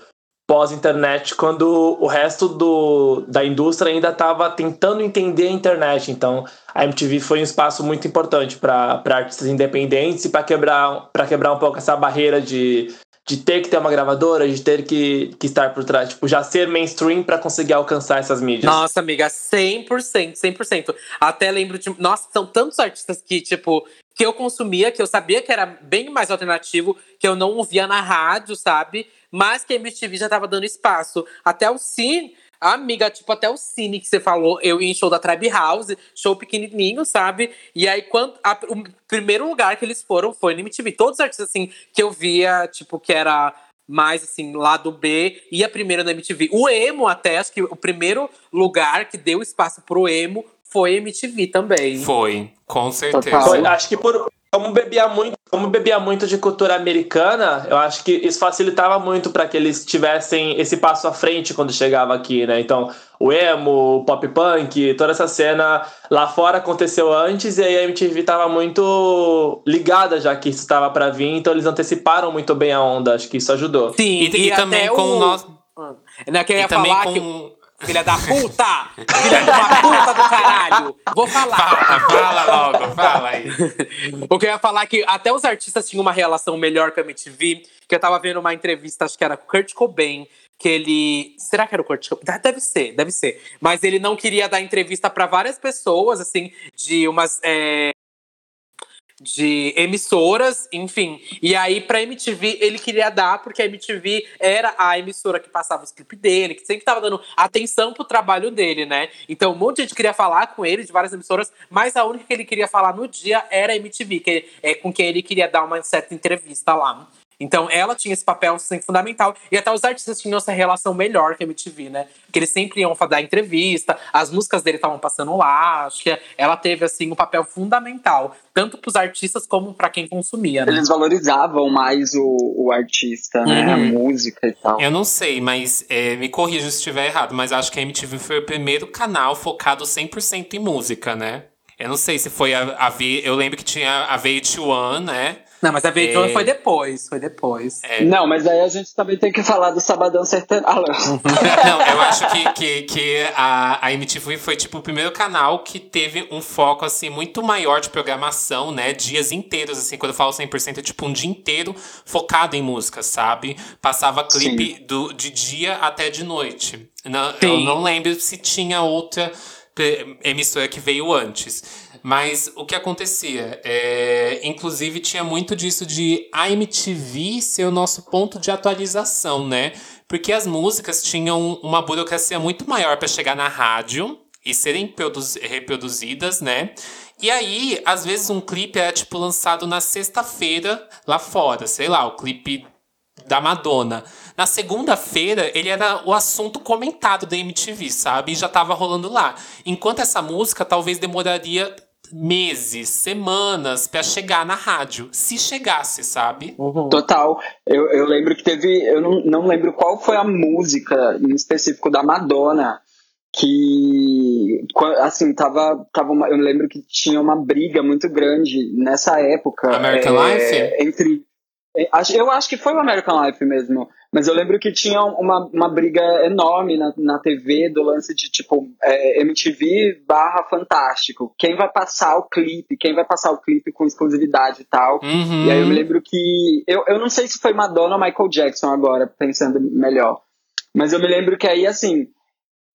pós-internet, quando o resto do, da indústria ainda estava tentando entender a internet. Então, a MTV foi um espaço muito importante para artistas independentes e para quebrar, quebrar um pouco essa barreira de, de ter que ter uma gravadora, de ter que, que estar por trás, tipo, já ser mainstream para conseguir alcançar essas mídias? Nossa, amiga, 100%, 100%. Até lembro de. Nossa, são tantos artistas que, tipo, que eu consumia, que eu sabia que era bem mais alternativo, que eu não ouvia na rádio, sabe? Mas que a MTV já tava dando espaço. Até o Cine. Amiga, tipo, até o Cine que você falou, eu ia em show da Tribe House, show pequenininho, sabe? E aí, quando, a, o primeiro lugar que eles foram foi no MTV. Todos os artistas, assim, que eu via, tipo, que era mais, assim, lado B, e a primeira na MTV. O emo até, acho que o primeiro lugar que deu espaço pro emo foi MTV também. Foi, com certeza. Foi, acho que por, como bebia muito, como bebia muito de cultura americana, eu acho que isso facilitava muito para que eles tivessem esse passo à frente quando chegava aqui, né? Então, o emo, o pop punk, toda essa cena lá fora aconteceu antes e aí a MTV tava muito ligada já que isso estava para vir, então eles anteciparam muito bem a onda, acho que isso ajudou. Sim, E, e até também com o nosso. Não, que eu E ia também falar com. que. Filha da puta! Filha de uma puta do caralho! Vou falar! Fala, fala logo, fala aí. O que eu ia falar é que até os artistas tinham uma relação melhor com a MTV. Que eu tava vendo uma entrevista, acho que era com o Kurt Cobain, que ele. Será que era o Kurt Cobain? Deve ser, deve ser. Mas ele não queria dar entrevista pra várias pessoas, assim, de umas. é, de emissoras, enfim. E aí, pra MTV, ele queria dar, porque a MTV era a emissora que passava os clipes dele, que sempre tava dando atenção pro trabalho dele, né? Então, um monte de gente queria falar com ele, de várias emissoras, mas a única que ele queria falar no dia era a MTV, que é com quem ele queria dar uma certa entrevista lá. Então, ela tinha esse papel assim, fundamental. E até os artistas tinham essa relação melhor com a MTV, né? Porque eles sempre iam dar entrevista, as músicas dele estavam passando lá. Acho que ela teve, assim, um papel fundamental. Tanto pros artistas como pra quem consumia, né? Eles valorizavam mais o, o artista, né? A Uhum. música e tal. Eu não sei, mas é, me corrija se estiver errado, mas acho que a MTV foi o primeiro canal focado 100% em música, né? Eu não sei se foi a, a V. Eu lembro que tinha a VH1, né? Não, mas a VH1 É. foi depois, foi depois. Não, mas aí a gente também tem que falar do Sabadão Sertanejo. Não, eu acho que, que, que a, a MTV foi tipo o primeiro canal que teve um foco assim muito maior de programação, né? Dias inteiros, assim, quando eu falo 100%, é tipo um dia inteiro focado em música, sabe? Passava clipe do, de dia até de noite. Não, eu não lembro se tinha outra pe- emissora que veio antes. Mas o que acontecia? É, inclusive, tinha muito disso de a MTV ser o nosso ponto de atualização, né? Porque as músicas tinham uma burocracia muito maior para chegar na rádio e serem produz- reproduzidas, né? E aí, às vezes, um clipe era tipo lançado na sexta-feira lá fora, sei lá, o clipe da Madonna. Na segunda-feira, ele era o assunto comentado da MTV, sabe? E já tava rolando lá. Enquanto essa música talvez demoraria meses, semanas pra chegar na rádio. Se chegasse, sabe? Total. Eu, eu lembro que teve. Eu não, não lembro qual foi a música em específico da Madonna. Que assim, tava, tava uma- eu lembro que tinha uma briga muito grande nessa época. American é, Life? Entre. é, Eu acho que foi o American Life mesmo. Mas eu lembro que tinha uma, uma briga enorme na, na TV do lance de tipo é, MTV barra Fantástico. Quem vai passar o clipe? Quem vai passar o clipe com exclusividade e tal? Uhum. E aí eu me lembro que. Eu, eu não sei se foi Madonna ou Michael Jackson agora, pensando melhor. Mas eu me lembro que aí, assim,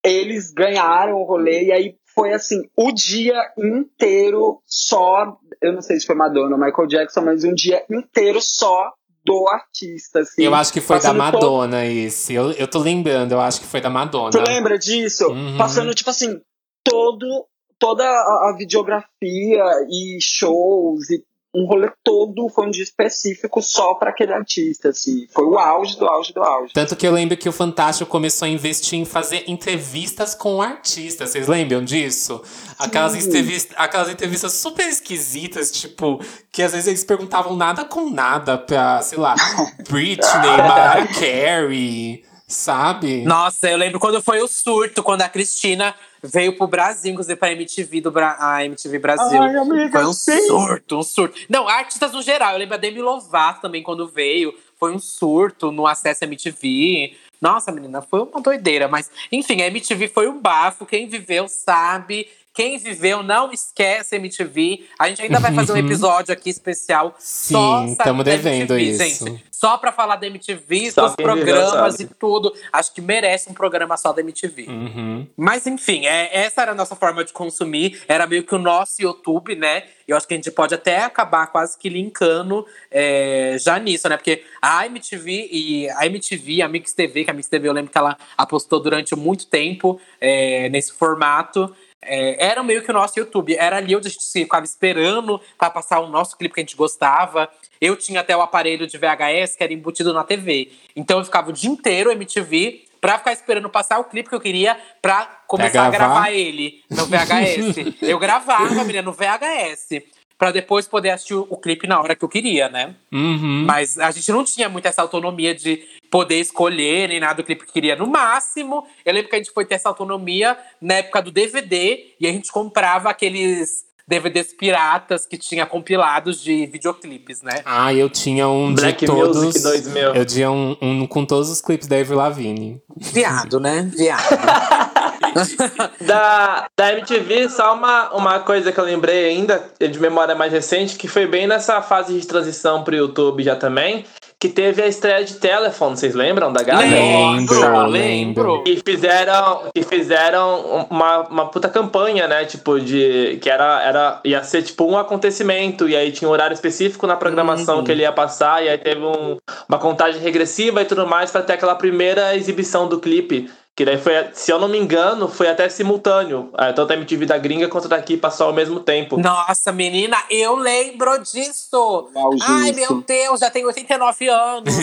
eles ganharam o rolê e aí foi assim, o dia inteiro só. Eu não sei se foi Madonna ou Michael Jackson, mas um dia inteiro só do artista. Assim, Eu acho que foi da passando todo- Madonna esse. Eu, eu tô lembrando, eu acho que foi da Madonna. Tu lembra disso? Uhum. Passando, tipo assim, todo, toda a, a videografia e shows e um rolê todo foi um dia específico só pra aquele artista, assim. Foi o auge do auge do auge. Tanto que eu lembro que o Fantástico começou a investir em fazer entrevistas com artistas. Vocês lembram disso? Aquelas, entrevistas, aquelas entrevistas super esquisitas, tipo, que às vezes eles perguntavam nada com nada pra, sei lá, Britney, Mariah Carey, sabe? Nossa, eu lembro quando foi o surto, quando a Cristina veio pro Brasil, inclusive pra MTV do Bra a MTV Brasil. Ai, amiga, foi um sim. surto, um surto. Não, artistas no geral. Eu lembro a Demi Lovato também quando veio. Foi um surto no acesso MTV. Nossa, menina, foi uma doideira. Mas, enfim, a MTV foi um bafo. Quem viveu sabe Quem viveu, não esquece MTV. A gente ainda vai fazer um episódio aqui especial Sim, só estamos da devendo MTV, isso. gente. Só pra falar da MTV, Só dos programas e tudo. Acho que merece um programa só da MTV. Uhum. Mas enfim, é, essa era a nossa forma de consumir. Era meio que o nosso YouTube, né? Eu acho que a gente pode até acabar quase que linkando é, já nisso, né? Porque a MTV e a MTV, a Mix TV, que a Mix TV eu lembro que ela apostou durante muito tempo é, nesse formato. É, era meio que o nosso YouTube. Era ali onde a gente ficava esperando pra passar o nosso clipe que a gente gostava. Eu tinha até o aparelho de VHS que era embutido na TV. Então eu ficava o dia inteiro MTV pra ficar esperando passar o clipe que eu queria pra começar a gravar? gravar ele no VHS. eu gravava, menina, no VHS. Pra depois poder assistir o o clipe na hora que eu queria, né? Uhum. Mas a gente não tinha muito essa autonomia de poder escolher nem nada do clipe que queria. No máximo, eu lembro que a gente foi ter essa autonomia na época do DVD e a gente comprava aqueles DVDs piratas que tinha compilados de videoclipes, né? Ah, eu tinha um Black de todos. Music 2000. Eu tinha um, um com todos os clipes da Avril Lavigne. Viado, né? Viado. Da, da MTV, só uma, uma coisa que eu lembrei ainda, de memória mais recente, que foi bem nessa fase de transição pro YouTube já também, que teve a estreia de Telefone, vocês lembram da Gaga? Lembro, lembro. lembro. Que fizeram, que fizeram uma, uma puta campanha, né? Tipo, de. Que era, era. ia ser tipo um acontecimento. E aí tinha um horário específico na programação que ele ia passar. E aí teve um- uma contagem regressiva e tudo mais pra ter aquela primeira exibição do clipe. Que daí foi, se eu não me engano, foi até simultâneo. É, Tanto a MTV da gringa quanto daqui passou ao mesmo tempo. Nossa, menina, eu lembro disso. Ai, meu Deus, já tenho 89 anos.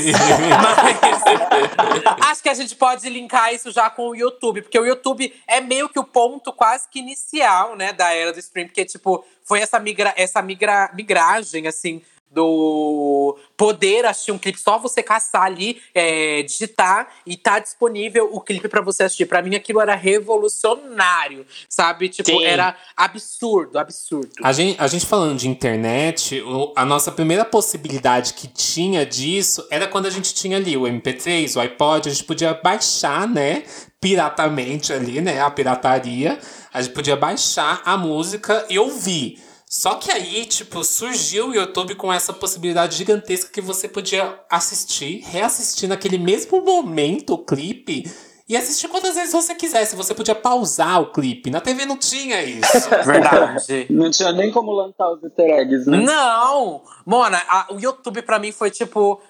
Mas acho que a gente pode linkar isso já com o YouTube, porque o YouTube é meio que o ponto quase que inicial, né, da era do stream, porque tipo, foi essa migra essa migra migragem assim do poder assistir um clipe, só você caçar ali, é, digitar e tá disponível o clipe pra você assistir. Pra mim aquilo era revolucionário, sabe? Tipo, Sim. era absurdo, absurdo. A gente, a gente falando de internet, a nossa primeira possibilidade que tinha disso era quando a gente tinha ali o MP3, o iPod, a gente podia baixar, né? Piratamente ali, né? A pirataria. A gente podia baixar a música e ouvir. Só que aí, tipo, surgiu o YouTube com essa possibilidade gigantesca que você podia assistir, reassistir naquele mesmo momento o clipe e assistir quantas vezes você quisesse. Você podia pausar o clipe. Na TV não tinha isso. Verdade. Não tinha nem como lançar os easter eggs, né? Não! Mona, a- o YouTube pra mim foi tipo.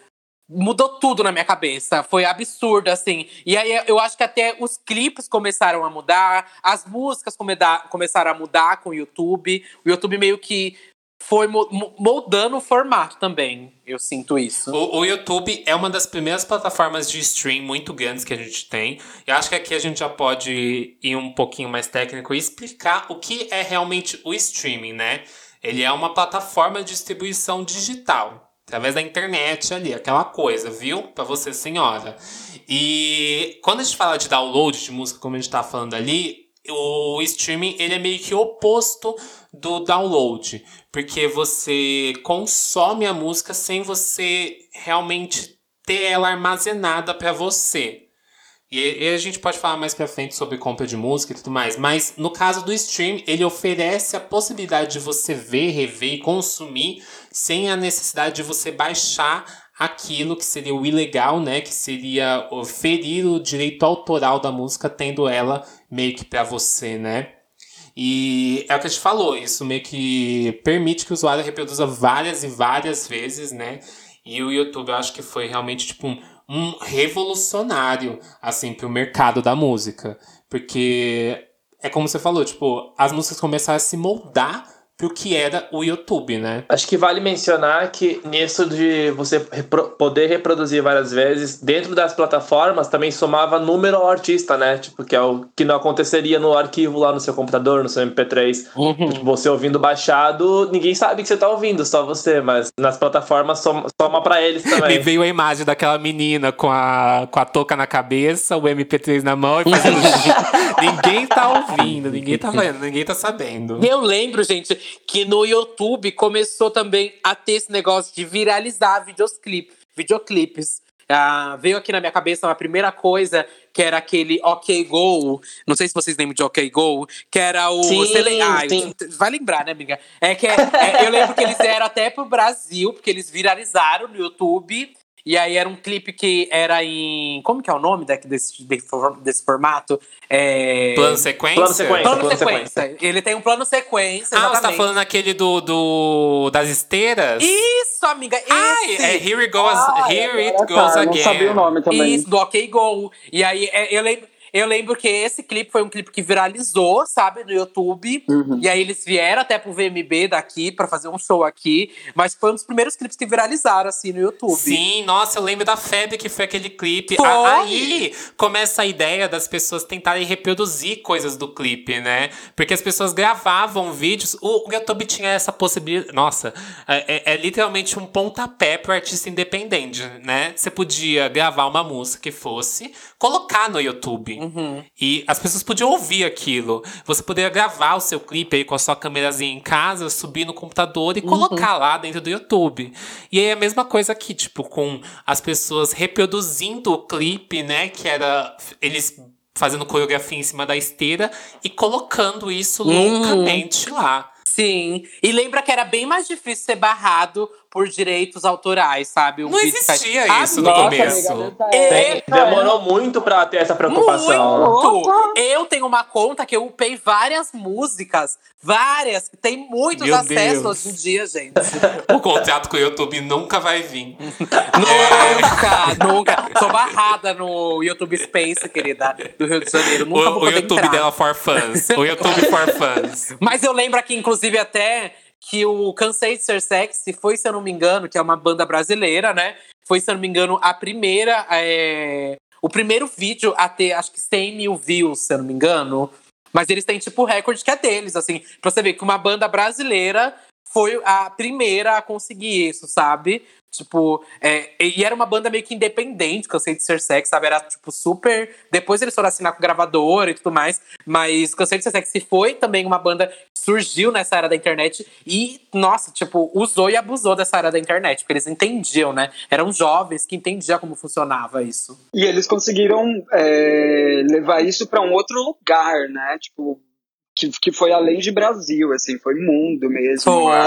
Mudou tudo na minha cabeça. Foi absurdo, assim. E aí eu acho que até os clipes começaram a mudar, as músicas começaram a mudar com o YouTube. O YouTube meio que foi mo- mo- moldando o formato também. Eu sinto isso. O, o YouTube é uma das primeiras plataformas de stream muito grandes que a gente tem. Eu acho que aqui a gente já pode ir um pouquinho mais técnico e explicar o que é realmente o streaming, né? Ele é uma plataforma de distribuição digital. Através da internet ali, aquela coisa, viu? Pra você, senhora. E quando a gente fala de download de música, como a gente tá falando ali, o streaming ele é meio que oposto do download. Porque você consome a música sem você realmente ter ela armazenada para você. E, e a gente pode falar mais pra frente sobre compra de música e tudo mais. Mas no caso do stream, ele oferece a possibilidade de você ver, rever e consumir sem a necessidade de você baixar aquilo que seria o ilegal, né? Que seria ferir o direito autoral da música, tendo ela meio que pra você, né? E é o que a gente falou, isso meio que permite que o usuário reproduza várias e várias vezes, né? E o YouTube eu acho que foi realmente tipo um, um revolucionário, assim, pro mercado da música. Porque é como você falou, tipo, as músicas começaram a se moldar pro que era o YouTube, né? Acho que vale mencionar que nisso de você repro- poder reproduzir várias vezes, dentro das plataformas também somava número ao artista, né? Tipo, que é o que não aconteceria no arquivo lá no seu computador, no seu MP3. Tipo, você ouvindo baixado, ninguém sabe que você tá ouvindo, só você, mas nas plataformas soma, soma pra eles Me também. veio a imagem daquela menina com a, com a touca na cabeça, o MP3 na mão e fazendo. ninguém tá ouvindo, ninguém tá vendo, ninguém tá sabendo. Eu lembro, gente, que no YouTube começou também a ter esse negócio de viralizar videoclip, videoclipes. ah, veio aqui na minha cabeça uma primeira coisa que era aquele OK Go. Não sei se vocês lembram de OK Go, que era o. Sim, você le- ah. Vai lembrar, né, amiga? É que é- é, eu lembro que eles eram até pro Brasil, porque eles viralizaram no YouTube. E aí era um clipe que era em. Como que é o nome desse, desse for- desse formato? É... Plano sequência? Plano sequência. Plano plano sequência. Ele tem um plano sequência. Ah, você tá falando aquele do, do das esteiras? Isso, amiga! Esse. Ai, é Here It Goes, Ah, Here It agora Goes tá, Again. Não sabia o nome também. Isso, do OK Go. E aí, é, eu lembro, eu lembro que esse clipe foi um clipe que viralizou, sabe, no YouTube. Uhum. E aí eles vieram até pro VMB daqui pra fazer um show aqui. Mas foi um dos primeiros clipes que viralizaram, assim, no YouTube. Sim, nossa, eu lembro da febre que foi aquele clipe. Foi. Aí começa a ideia das pessoas tentarem reproduzir coisas do clipe, né? Porque as pessoas gravavam vídeos. O, o YouTube tinha essa possibilidade. Nossa, é, é- é literalmente um pontapé pro artista independente, né? Você podia gravar uma música que fosse, colocar no YouTube. E as pessoas podiam ouvir aquilo. Você poderia gravar o seu clipe aí com a sua câmerazinha em casa, subir no computador e colocar lá dentro do YouTube. E aí é a mesma coisa aqui, tipo, com as pessoas reproduzindo o clipe, né? Que era eles fazendo coreografia em cima da esteira e colocando isso loucamente lá. Sim. E lembra que era bem mais difícil ser barrado por direitos autorais, sabe? O Não existia Ah, isso no Nossa, começo. amiga, nessa É, época, Demorou muito pra ter essa preocupação. Muito! Eu tenho uma conta que eu upei várias músicas, várias, que tem muitos Meu acessos Deus. hoje em dia, gente. O contrato com o YouTube nunca vai vir. nunca, nunca. Sou barrada no YouTube Space, querida, do Rio de Janeiro. Nunca vou O, o poder YouTube entrar. dela for fans. O YouTube for fans. Mas eu lembro aqui, inclusive, até que o Cansei de Ser Sexy foi, se eu não me engano, que é uma banda brasileira, né? Foi, se eu não me engano, a primeira. é, O primeiro vídeo a ter, acho que 100 mil views, se eu não me engano. Mas eles têm, tipo, recorde que é deles, assim. Pra você ver que uma banda brasileira foi a primeira a conseguir isso, sabe? Tipo, é, e era uma banda meio que independente, Cansei de Ser Sexy, sabe? Era, tipo, super. Depois eles foram assinar com gravadora e tudo mais. Mas Cansei de Ser Sexy foi também uma banda que surgiu nessa era da internet e, nossa, tipo, usou e abusou dessa era da internet, porque eles entendiam, né? Eram jovens que entendiam como funcionava isso. E eles conseguiram é, levar isso pra um outro lugar, né? Tipo, que, que foi além de Brasil, assim, foi mundo mesmo.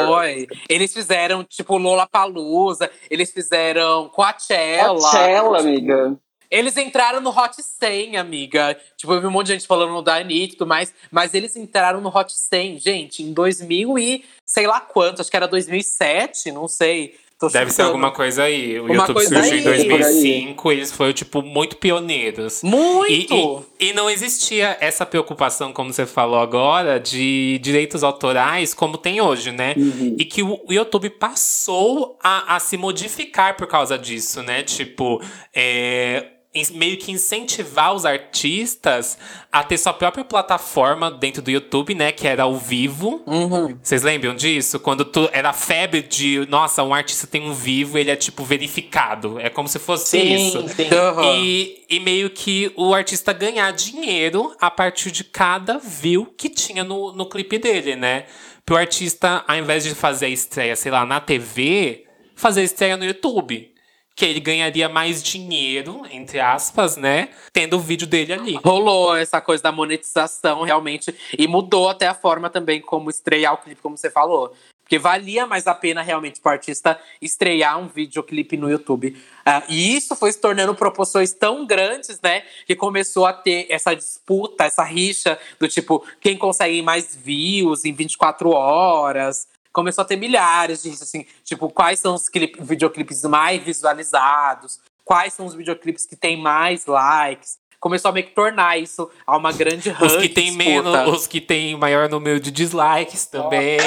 Foi. Eles fizeram, tipo, Lollapalooza, eles fizeram Coachella. Coachella, amiga. Eles entraram no Hot 100, amiga. Tipo, eu vi um monte de gente falando da Anitta e tudo mais. Mas eles entraram no Hot 100, gente, em 2000 e sei lá quanto. Acho que era 2007, não sei. Tô Deve ser alguma coisa aí. O Uma YouTube surgiu aí, em por aí. 2005, eles foram, tipo, muito pioneiros. E, Muito! e, e não existia essa preocupação, como você falou agora, de direitos autorais como tem hoje, né? Uhum. E que o YouTube passou a, a se modificar por causa disso, né? Tipo, é, meio que incentivar os artistas a ter sua própria plataforma dentro do YouTube, né? Que era ao vivo. Uhum. Vocês lembram disso? Quando tu, era a febre de, nossa, um artista tem um vivo, ele é tipo verificado. É como se fosse isso. sim. Aham. E, e meio que o artista ganhar dinheiro a partir de cada view que tinha no, no clipe dele, né? Pro artista, ao invés de fazer a estreia, sei lá, na TV, fazer a estreia no YouTube. Que ele ganharia mais dinheiro, entre aspas, né? Tendo o vídeo dele ali. Rolou essa coisa da monetização, realmente. E mudou até a forma também como estrear o clipe, como você falou. Porque valia mais a pena realmente pro artista estrear um videoclipe no YouTube. Ah, e isso foi se tornando proporções tão grandes, né? Que começou a ter essa disputa, essa rixa do tipo, quem consegue mais views em 24 horas. Começou a ter milhares de assim, tipo, quais são os clipe, videoclipes mais visualizados? Quais são os videoclipes que têm mais likes? Começou a meio que tornar isso a uma grande Os ranking que tem disputa. menos, os que tem maior número de dislikes também.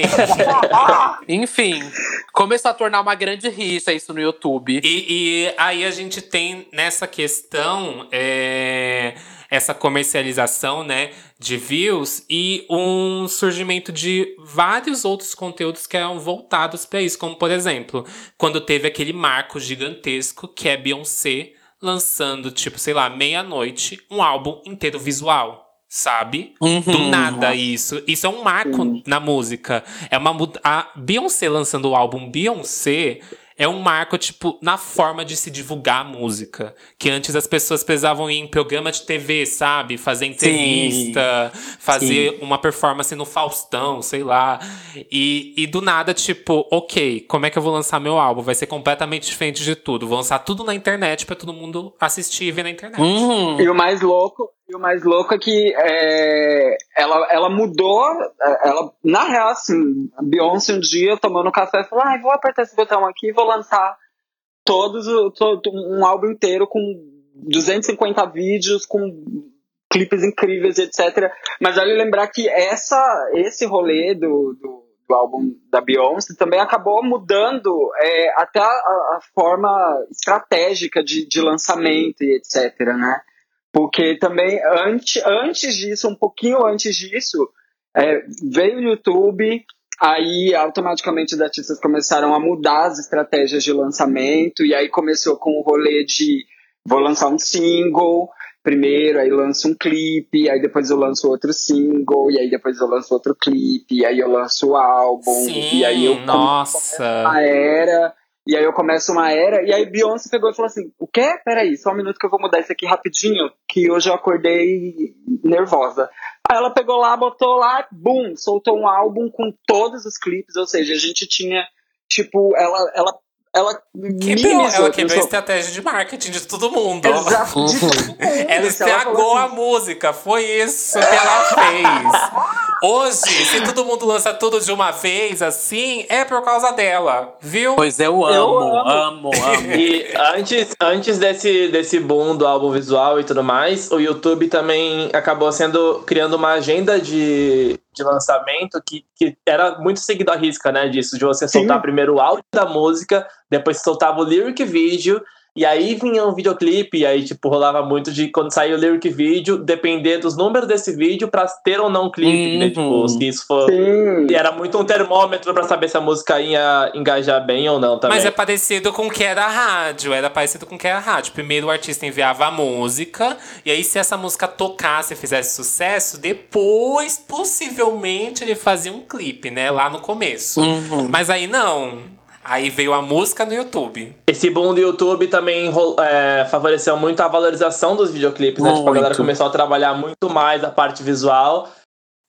Enfim, começou a tornar uma grande rixa isso no YouTube. E, e aí a gente tem nessa questão é, essa comercialização, né, de views e um surgimento de vários outros conteúdos que eram voltados para isso, como por exemplo, quando teve aquele marco gigantesco que é Beyoncé lançando, tipo, sei lá, meia-noite, um álbum inteiro visual. Sabe? Do nada isso. Isso é um marco na música. É uma a Beyoncé lançando o álbum Beyoncé é um marco, tipo, na forma de se divulgar a música. Que antes as pessoas precisavam ir em programa de TV, sabe? Fazer entrevista, Sim. fazer Sim. uma performance no Faustão, sei lá. E, e do nada, tipo, ok, como é que eu vou lançar meu álbum? Vai ser completamente diferente de tudo. Vou lançar tudo na internet para todo mundo assistir e ver na internet. Uhum. E o mais louco, e o mais louco é que é, ela, ela mudou, é, ela, na real, assim, a Beyoncé um dia tomando café falou, ah, vou apertar esse botão aqui e vou lançar todos, todo, um álbum inteiro com 250 vídeos, com clipes incríveis, etc. Mas vale lembrar que essa, esse rolê do, do, do álbum da Beyoncé também acabou mudando é, até a, a, forma estratégica de, de lançamento e etc, né? Porque também, antes, antes disso, um pouquinho antes disso, é, veio o YouTube, aí automaticamente os artistas começaram a mudar as estratégias de lançamento, e aí começou com o rolê de vou lançar um single primeiro, aí lanço um clipe, aí depois eu lanço outro single, e aí depois eu lanço outro clipe, e aí eu lanço o álbum, Sim, e aí eu nossa. a era e aí eu começo uma era, e aí Beyoncé pegou e falou assim: o quê? Peraí, só um minuto que eu vou mudar isso aqui rapidinho, que hoje eu acordei nervosa. Aí ela pegou lá, botou lá, bum, soltou um álbum com todos os clipes, ou seja, a gente tinha, tipo, ela, ela ela quebrou, ela quebrou a estratégia de marketing de todo mundo. Exato, de todo mundo. ela estragou ela a assim. música, foi isso que ela fez. Hoje, se todo mundo lança tudo de uma vez, assim, é por causa dela, viu? Pois eu amo, eu amo, amo, amo. E antes, antes desse, desse boom do álbum visual e tudo mais, o YouTube também acabou sendo criando uma agenda de, de lançamento que, que era muito seguido à risca, né? Disso, de você soltar Sim. primeiro o áudio da música, depois soltava o lyric vídeo e aí vinha um videoclipe, e aí, tipo, rolava muito de quando saiu o lyric vídeo, depender dos números desse vídeo pra ter ou não clipe, uhum. né? Tipo, se isso for. Sim. Era muito um termômetro pra saber se a música ia engajar bem ou não também. Mas é parecido com o que era a rádio. Era parecido com o que era a rádio. Primeiro o artista enviava a música, e aí, se essa música tocasse e fizesse sucesso, depois, possivelmente, ele fazia um clipe, né? Lá no começo. Uhum. Mas aí não. Aí veio a música no YouTube. Esse boom do YouTube também é, favoreceu muito a valorização dos videoclipes, né? Tipo, a galera começou a trabalhar muito mais a parte visual.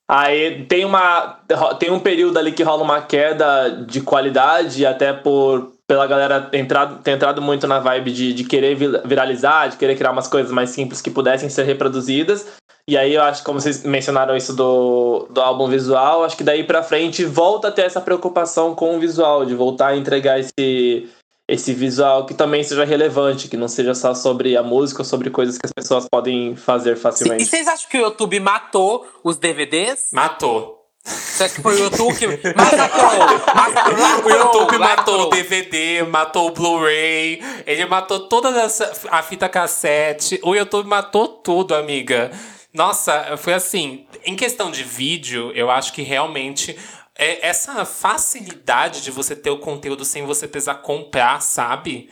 Aí tem uma tem um período ali que rola uma queda de qualidade, até por pela galera entrado, ter entrado muito na vibe de, de querer viralizar, de querer criar umas coisas mais simples que pudessem ser reproduzidas. E aí eu acho, como vocês mencionaram isso do, do álbum visual, acho que daí pra frente volta a ter essa preocupação com o visual, de voltar a entregar esse, esse visual que também seja relevante, que não seja só sobre a música, sobre coisas que as pessoas podem fazer facilmente. Sim. E vocês acham que o YouTube matou os DVDs? Matou. Será que foi o YouTube que massacrou? massacrou o YouTube matou o DVD, matou o Blu-ray, ele matou toda essa, a fita cassete. O YouTube matou tudo, amiga. Nossa, foi assim. Em questão de vídeo, eu acho que realmente é essa facilidade de você ter o conteúdo sem você precisar comprar, sabe?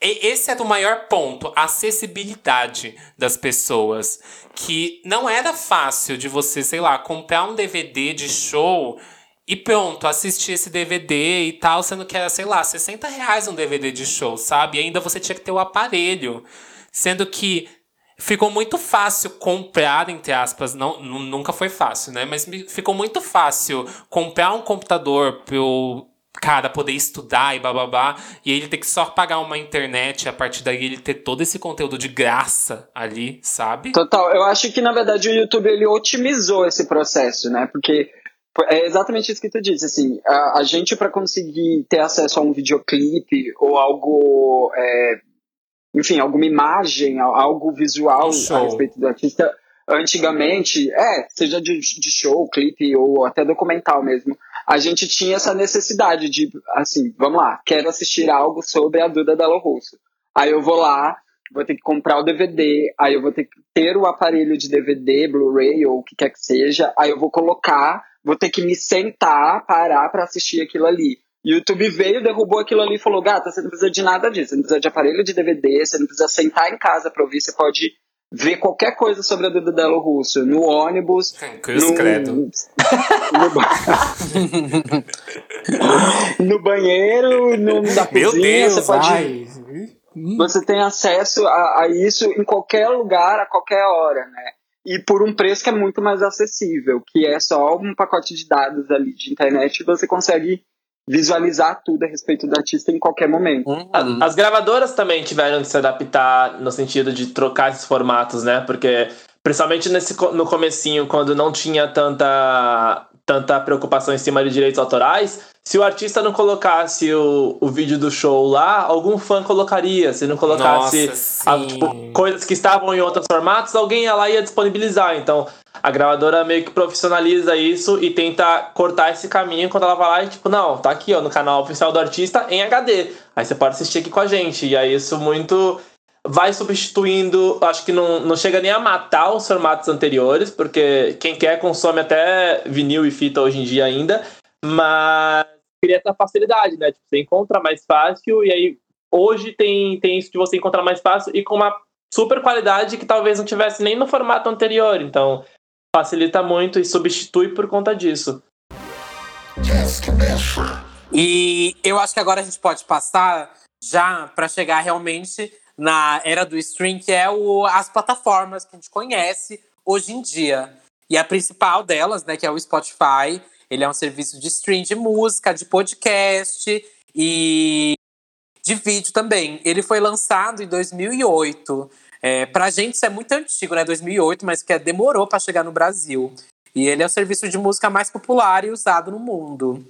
Esse é o maior ponto, a acessibilidade das pessoas. Que não era fácil de você, sei lá, comprar um DVD de show e pronto, assistir esse DVD e tal, sendo que era, sei lá, 60 reais um DVD de show, sabe? E ainda você tinha que ter o aparelho. Sendo que ficou muito fácil comprar, entre aspas, não, nunca foi fácil, né? Mas ficou muito fácil comprar um computador pro cara poder estudar e bababá, e ele ter que só pagar uma internet, a partir daí ele ter todo esse conteúdo de graça ali, sabe? Total, eu acho que na verdade o YouTube ele otimizou esse processo, né? Porque é exatamente isso que tu disse, assim, a, a gente para conseguir ter acesso a um videoclipe ou algo é, enfim, alguma imagem, algo visual a respeito do artista. Antigamente, é, seja de, de show, clipe ou até documental mesmo, a gente tinha essa necessidade de, assim, vamos lá, quero assistir algo sobre a Duda Delo Russo. Aí eu vou lá, vou ter que comprar o DVD, aí eu vou ter que ter o aparelho de DVD, Blu-ray ou o que quer que seja, aí eu vou colocar, vou ter que me sentar, parar para assistir aquilo ali. YouTube veio, derrubou aquilo ali e falou: gata, você não precisa de nada disso, você não precisa de aparelho de DVD, você não precisa sentar em casa pra ouvir, você pode ver qualquer coisa sobre a Duda Delo Russo no ônibus. Cruz no... credo. no... no banheiro, no, na Meu cozinha, Deus, você pode. ai. Você tem acesso a, a isso em qualquer lugar, a qualquer hora, né? E por um preço que é muito mais acessível, que é só um pacote de dados ali de internet e você consegue visualizar tudo a respeito do artista em qualquer momento. Uhum. As gravadoras também tiveram que se adaptar no sentido de trocar esses formatos, né? Porque principalmente nesse, no comecinho, quando não tinha tanta, tanta preocupação em cima de direitos autorais, se o artista não colocasse o, o vídeo do show lá, algum fã colocaria. Se não colocasse Nossa, a- tipo, coisas que estavam em outros formatos, alguém ia lá e ia disponibilizar. Então, a gravadora meio que profissionaliza isso e tenta cortar esse caminho quando ela vai lá e, tipo, não, tá aqui, ó, no canal oficial do artista em HD. Aí você pode assistir aqui com a gente. E aí isso muito vai substituindo, acho que não, não chega nem a matar os formatos anteriores, porque quem quer consome até vinil e fita hoje em dia ainda, mas cria essa facilidade, né? Tipo, você encontra mais fácil e aí hoje tem, tem isso de você encontrar mais fácil e com uma super qualidade que talvez não tivesse nem no formato anterior. Então, facilita muito e substitui por conta disso. E eu acho que agora a gente pode passar já para chegar realmente na era do stream, que é o, as plataformas que a gente conhece hoje em dia. E a principal delas, né, que é o Spotify, ele é um serviço de stream de música, de podcast e de vídeo também. Ele foi lançado em 2008. É, pra gente isso é muito antigo, né? 2008, mas que é, demorou para chegar no Brasil. E ele é o serviço de música mais popular e usado no mundo.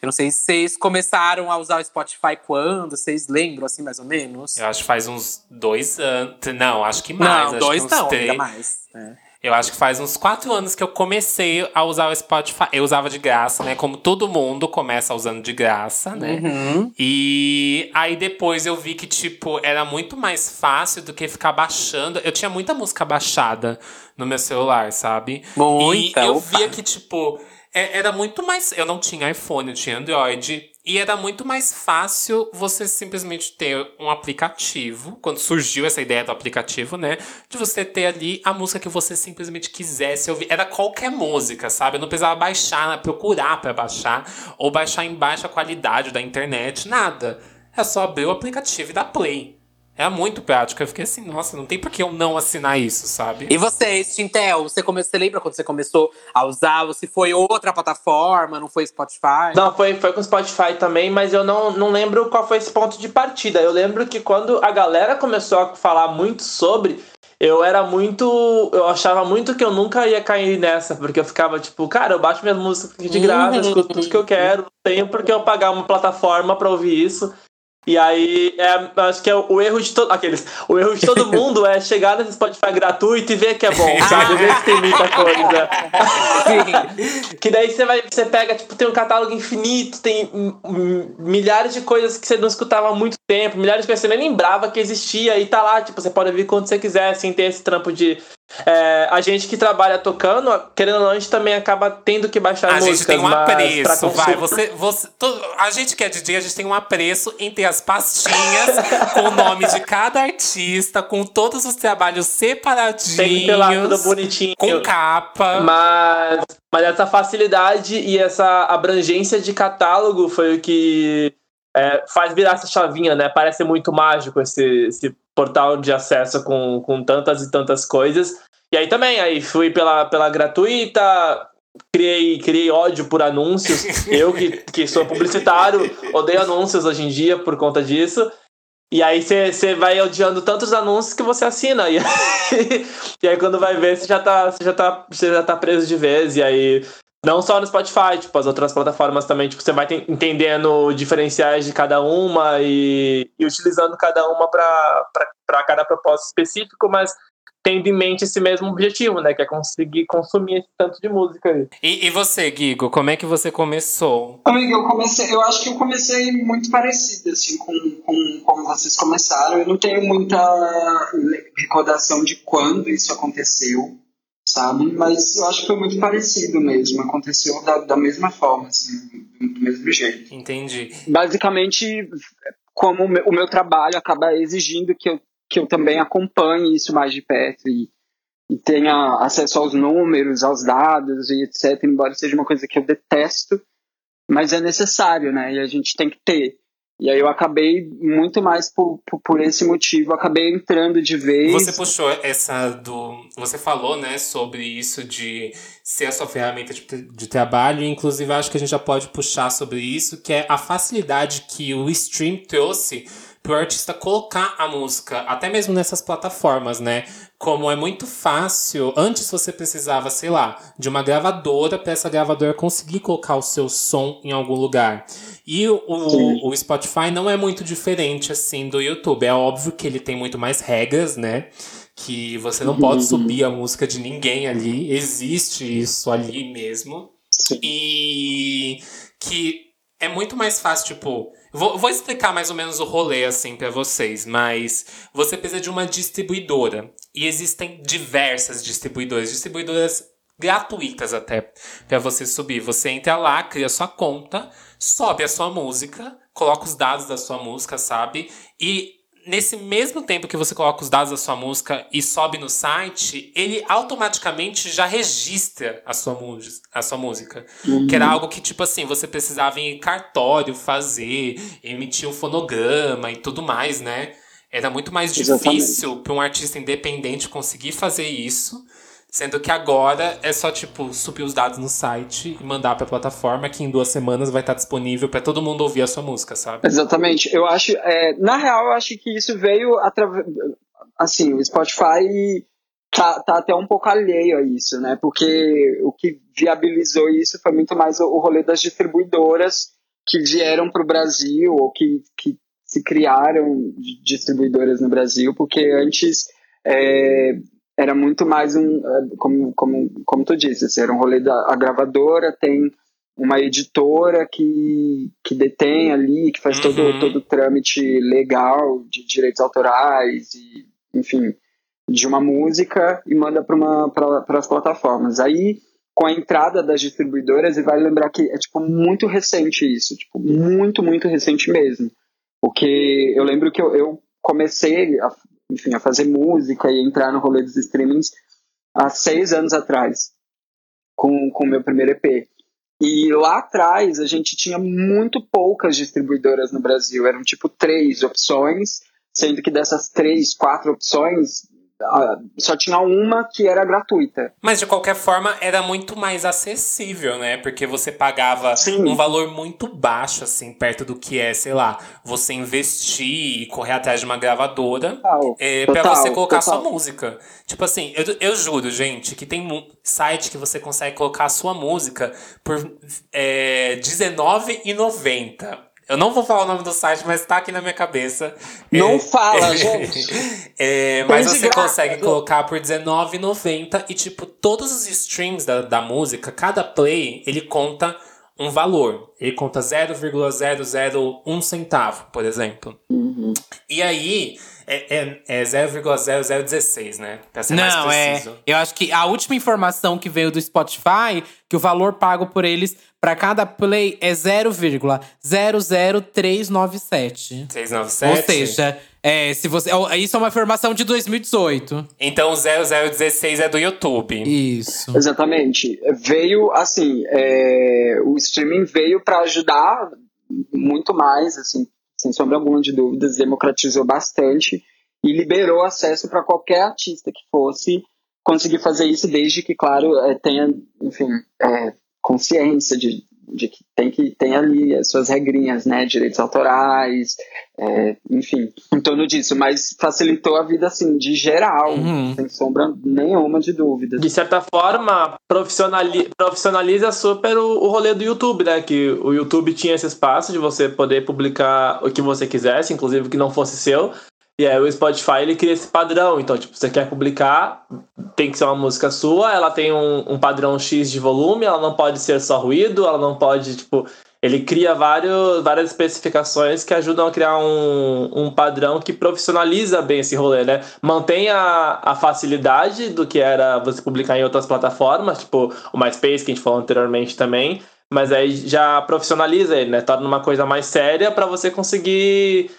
Eu não sei se vocês começaram a usar o Spotify quando, vocês lembram, assim, mais ou menos? Eu acho que faz uns dois anos. Não, acho que mais. não, acho dois que uns não, três. ainda mais. É. Eu acho que faz uns quatro anos que eu comecei a usar o Spotify. Eu usava de graça, né? Como todo mundo começa usando de graça, né? Uhum. E aí depois eu vi que, tipo, era muito mais fácil do que ficar baixando. Eu tinha muita música baixada no meu celular, sabe? Muita, E eu opa. via que, tipo, é- era muito mais. Eu não tinha iPhone, eu tinha Android. E era muito mais fácil você simplesmente ter um aplicativo. Quando surgiu essa ideia do aplicativo, né? De você ter ali a música que você simplesmente quisesse ouvir. Era qualquer música, sabe? Eu não precisava baixar, procurar pra baixar. Ou baixar em baixa qualidade da internet, nada. É só abrir o aplicativo e dar play. É muito prático. Eu fiquei assim, nossa, não tem por que eu não assinar isso, sabe? E você, Tintel, você, come... você lembra quando você começou a usar? Se foi outra plataforma, não foi Spotify? Não, foi, foi com Spotify também, mas eu não, não lembro qual foi esse ponto de partida. Eu lembro que quando a galera começou a falar muito sobre, eu era muito. Eu achava muito que eu nunca ia cair nessa, porque eu ficava tipo, cara, eu baixo minhas músicas aqui de graça, eu escuto tudo que eu quero, não tenho porque eu pagar uma plataforma pra ouvir isso. E aí, é, acho que é o erro de todo. Aqueles. O erro de todo mundo é chegar nesse Spotify gratuito e ver que é bom, sabe? Ver que tem muita coisa. Sim. Que daí você vai, você pega, tipo, tem um catálogo infinito, tem milhares de coisas que você não escutava há muito tempo, milhares de coisas que você nem lembrava que existia e tá lá, tipo, você pode ouvir quando você quiser, sem ter esse trampo de. É, a gente que trabalha tocando, querendo ou não, a gente também acaba tendo que baixar A músicas. gente tem um apreço, vai. Você, você, todo- a gente que é DJ, a gente tem um apreço em ter as pastinhas com o nome de cada artista, com todos os trabalhos separadinhos. Tem que ter lá tudo bonitinho. Com capa. Mas, mas essa facilidade e essa abrangência de catálogo foi o que é, faz virar essa chavinha, né? Parece muito mágico esse, esse portal de acesso com, com tantas e tantas coisas. E aí também, aí fui pela, pela gratuita, criei, criei ódio por anúncios. Eu que, que sou publicitário, odeio anúncios hoje em dia por conta disso. E aí você vai odiando tantos anúncios que você assina. E aí, e aí quando vai ver, você já tá, você já tá, você já tá preso de vez. E aí, não só no Spotify, tipo, as outras plataformas também, tipo, você vai ten- entendendo diferenciais de cada uma e, e utilizando cada uma para cada propósito específico, mas tendo em mente esse mesmo objetivo, né? Que é conseguir consumir esse tanto de música aí. E, e você, Guigo, como é que você começou? Amigo, eu comecei, eu acho que eu comecei muito parecido, assim, com, com como vocês começaram. Eu não tenho muita le- recordação de quando isso aconteceu, sabe? Mas eu acho que foi muito parecido mesmo. Aconteceu da, da mesma forma, assim, do, mesmo jeito. Entendi. Basicamente, como o meu, o meu trabalho acaba exigindo que eu, que eu também acompanhe isso mais de perto e, e tenha acesso aos números, aos dados e etc. Embora seja uma coisa que eu detesto, mas é necessário, né? E a gente tem que ter. E aí eu acabei muito mais por, por, por, esse motivo, acabei entrando de vez. Você puxou essa do. Você falou, né, sobre isso de ser a sua ferramenta de, de trabalho, inclusive acho que a gente já pode puxar sobre isso, que é a facilidade que o stream trouxe pro artista colocar a música, até mesmo nessas plataformas, né? Como é muito fácil, antes você precisava, sei lá, de uma gravadora para essa gravadora conseguir colocar o seu som em algum lugar. E o, o, o, Spotify não é muito diferente assim do YouTube. É óbvio que ele tem muito mais regras, né? Que você não pode uhum. subir a música de ninguém ali. Existe isso ali mesmo. Sim. E que é muito mais fácil, tipo, Vou, vou explicar mais ou menos o rolê assim para vocês, mas você precisa de uma distribuidora. E existem diversas distribuidoras, distribuidoras gratuitas até, para você subir. Você entra lá, cria sua conta, sobe a sua música, coloca os dados da sua música, sabe? E nesse mesmo tempo que você coloca os dados da sua música e sobe no site, ele automaticamente já registra a sua, a sua música. Uhum. Que era algo que, tipo assim, você precisava em cartório fazer, emitir um fonograma e tudo mais, né? Era muito mais difícil para um artista independente conseguir fazer isso Sendo que agora é só, tipo, subir os dados no site e mandar pra plataforma que em duas semanas vai estar disponível para todo mundo ouvir a sua música, sabe? Exatamente. Eu acho, é, na real, eu acho que isso veio através. Assim, o Spotify tá, tá até um pouco alheio a isso, né? Porque o que viabilizou isso foi muito mais o, o rolê das distribuidoras que vieram pro Brasil ou que, que se criaram distribuidoras no Brasil, porque antes. É, era muito mais um, é, como, como, como tu disse, assim, era um rolê da gravadora, tem uma editora que, que detém ali, que faz uhum. todo, todo o trâmite legal de direitos autorais e, enfim, de uma música e manda para as plataformas. Aí, com a entrada das distribuidoras, e vai lembrar que é tipo muito recente isso, tipo, muito, muito recente mesmo. Porque eu lembro que eu, eu comecei a enfim, a fazer música e entrar no rolê dos streamings há seis anos atrás, com o meu primeiro EP. E lá atrás a gente tinha muito poucas distribuidoras no Brasil, eram tipo três opções, sendo que dessas três, quatro opções, só tinha uma que era gratuita. Mas de qualquer forma era muito mais acessível, né? Porque você pagava Sim. um valor muito baixo, assim, perto do que é, sei lá, você investir e correr atrás de uma gravadora total, é, para você colocar total. sua música. Tipo assim, eu, eu juro, gente, que tem um site que você consegue colocar a sua música por é, R$19,90. Eu não vou falar o nome do site, mas tá aqui na minha cabeça. Não é, fala, gente. É, mas você consegue colocar por R$19,90 e, tipo, todos os streams da, da música, cada play, ele conta um valor. Ele conta 0,001 centavo, por exemplo. Uhum. E aí, é, é, é 0,0016, né? Pra ser Não, mais é. preciso. É. Eu acho que a última informação que veio do Spotify, que o valor pago por eles para cada play é 0,00397. 397? Ou seja, é, se você, isso é uma informação de 2018. Então o 0016 é do YouTube. Isso. Exatamente. Veio, assim, é, o streaming veio para ajudar muito mais, assim, sem sombra alguma de dúvidas, democratizou bastante e liberou acesso para qualquer artista que fosse conseguir fazer isso, desde que, claro, é, tenha, enfim, é, consciência de, de que tem que tem ali as suas regrinhas, né, direitos autorais, é, enfim, em torno disso, mas facilitou a vida assim de geral, uhum. sem sombra nenhuma de dúvida. De certa forma, profissionali profissionaliza super o, o rolê do YouTube, né, que o YouTube tinha esse espaço de você poder publicar o que você quisesse, inclusive o que não fosse seu, e aí o Spotify ele cria esse padrão. Então, tipo, você quer publicar, tem que ser uma música sua, ela tem um, um padrão X de volume, ela não pode ser só ruído, ela não pode, tipo. Ele cria vários, várias especificações que ajudam a criar um, um padrão que profissionaliza bem esse rolê, né? Mantém a, a facilidade do que era você publicar em outras plataformas, tipo o MySpace, que a gente falou anteriormente também, mas aí já profissionaliza ele, né? Torna uma coisa mais séria para você conseguir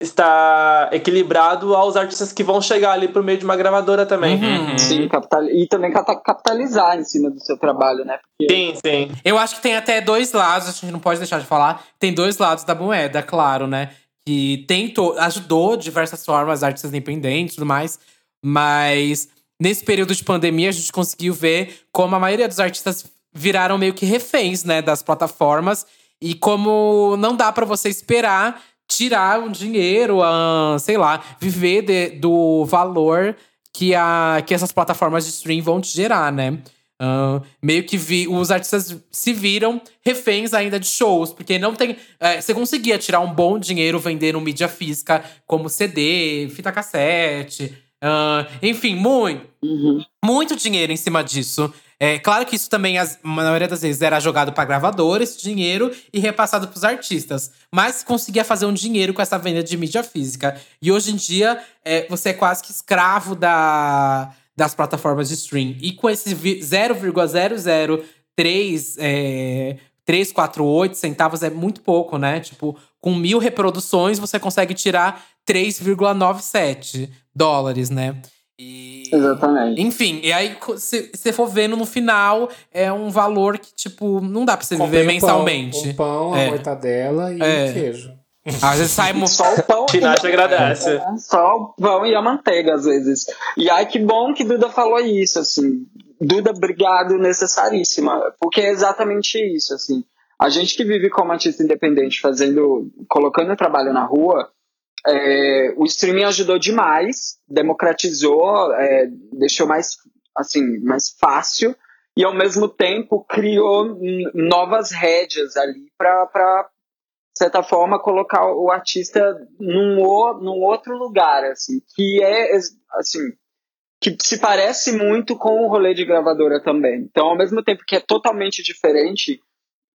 estar equilibrado aos artistas que vão chegar ali por meio de uma gravadora também. Uhum. Sim, capital... e também capitalizar em cima do seu trabalho, né? Porque Sim, sim. Eu acho que tem até dois lados, a gente não pode deixar de falar. Tem dois lados da moeda, claro, né? Que tentou, ajudou de diversas formas artistas independentes e tudo mais. Mas nesse período de pandemia, a gente conseguiu ver como a maioria dos artistas viraram meio que reféns, né, das plataformas. E como não dá pra você esperar tirar o dinheiro, ah, sei lá, viver de- do valor que, a, que essas plataformas de stream vão te gerar, né? Ah, meio que vi, os artistas se viram reféns ainda de shows, porque não tem. é, você conseguia tirar um bom dinheiro vendendo mídia física como CD, fita cassete, ah, enfim, muito, Uhum. muito dinheiro em cima disso. É claro que isso também, as- na maioria das vezes, era jogado pra gravadora, esse dinheiro, e repassado pros artistas. Mas conseguia fazer um dinheiro com essa venda de mídia física. E hoje em dia, é, você é quase que escravo da, das plataformas de stream. E com esse vi- 0,003 é, 348 centavos é muito pouco, né? Tipo, com mil reproduções, você consegue tirar 3,97 dólares, né? E... Exatamente. Enfim, e aí, se você for vendo no final, é um valor que, tipo, não dá pra você Comprei viver um pão, mensalmente. Um pão, a É. mortadela e É. um queijo. Às vezes sai. mo- Só o pão. Tinashe agradece. É, Só o pão e a manteiga, às vezes. E ai, que bom que Duda falou isso, assim. Duda, obrigado, necessaríssima. Porque é exatamente isso, assim. A gente que vive como artista independente, fazendo, colocando o trabalho na rua, é, o streaming ajudou demais, democratizou, é, deixou mais, assim, mais fácil e ao mesmo tempo criou novas rédeas ali para de certa forma colocar o artista num, o- num outro lugar assim que é assim que se parece muito com o rolê de gravadora também. Então ao mesmo tempo que é totalmente diferente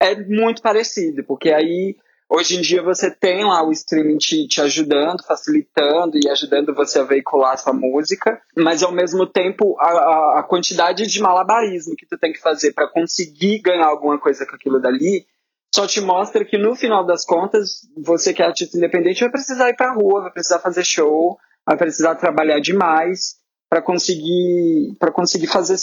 é muito parecido porque aí hoje em dia você tem lá o streaming te, te ajudando facilitando e ajudando você a veicular a sua música mas ao mesmo tempo a, a- quantidade de malabarismo que tu tem que fazer para conseguir ganhar alguma coisa com aquilo dali só te mostra que no final das contas, você que é artista independente vai precisar ir pra rua, vai precisar fazer show, vai precisar trabalhar demais para conseguir para conseguir fazer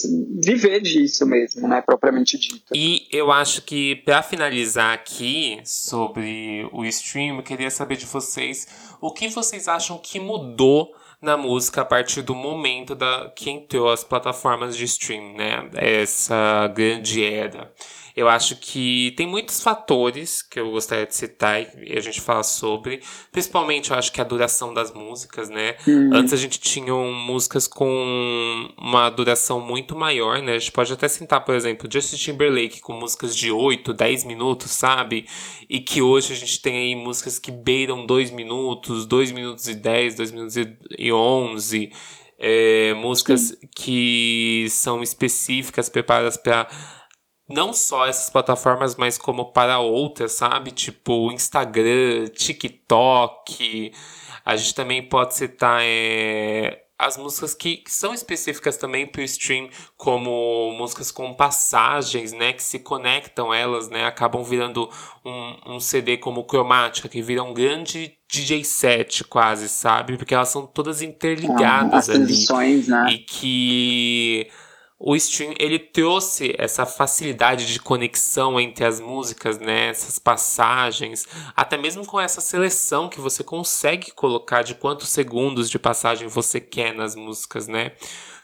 viver disso mesmo, né, propriamente dito. E eu acho que pra finalizar aqui sobre o stream, eu queria saber de vocês o que vocês acham que mudou na música a partir do momento da que entrou as plataformas de stream, né? Essa grande era. Eu acho que tem muitos fatores que eu gostaria de citar e a gente falar sobre. Principalmente, eu acho que a duração das músicas, né? Antes a gente tinha músicas com uma duração muito maior, né? A gente pode até citar, por exemplo, Justin Timberlake com músicas de 8, 10 minutos, sabe? E que hoje a gente tem aí músicas que beiram 2 minutos, 2 minutos e 10, 2 minutos e- e 11. É, músicas que são específicas, preparadas para não só essas plataformas, mas como para outras, sabe? Tipo Instagram, TikTok. A gente também pode citar é, as músicas que, que são específicas também para o stream, como músicas com passagens, né? Que se conectam elas, né? Acabam virando um, um CD como Cromática, que vira um grande DJ set quase, sabe? Porque elas são todas interligadas As ali né? e que o stream ele trouxe essa facilidade de conexão entre as músicas, né, essas passagens, até mesmo com essa seleção que você consegue colocar de quantos segundos de passagem você quer nas músicas, né?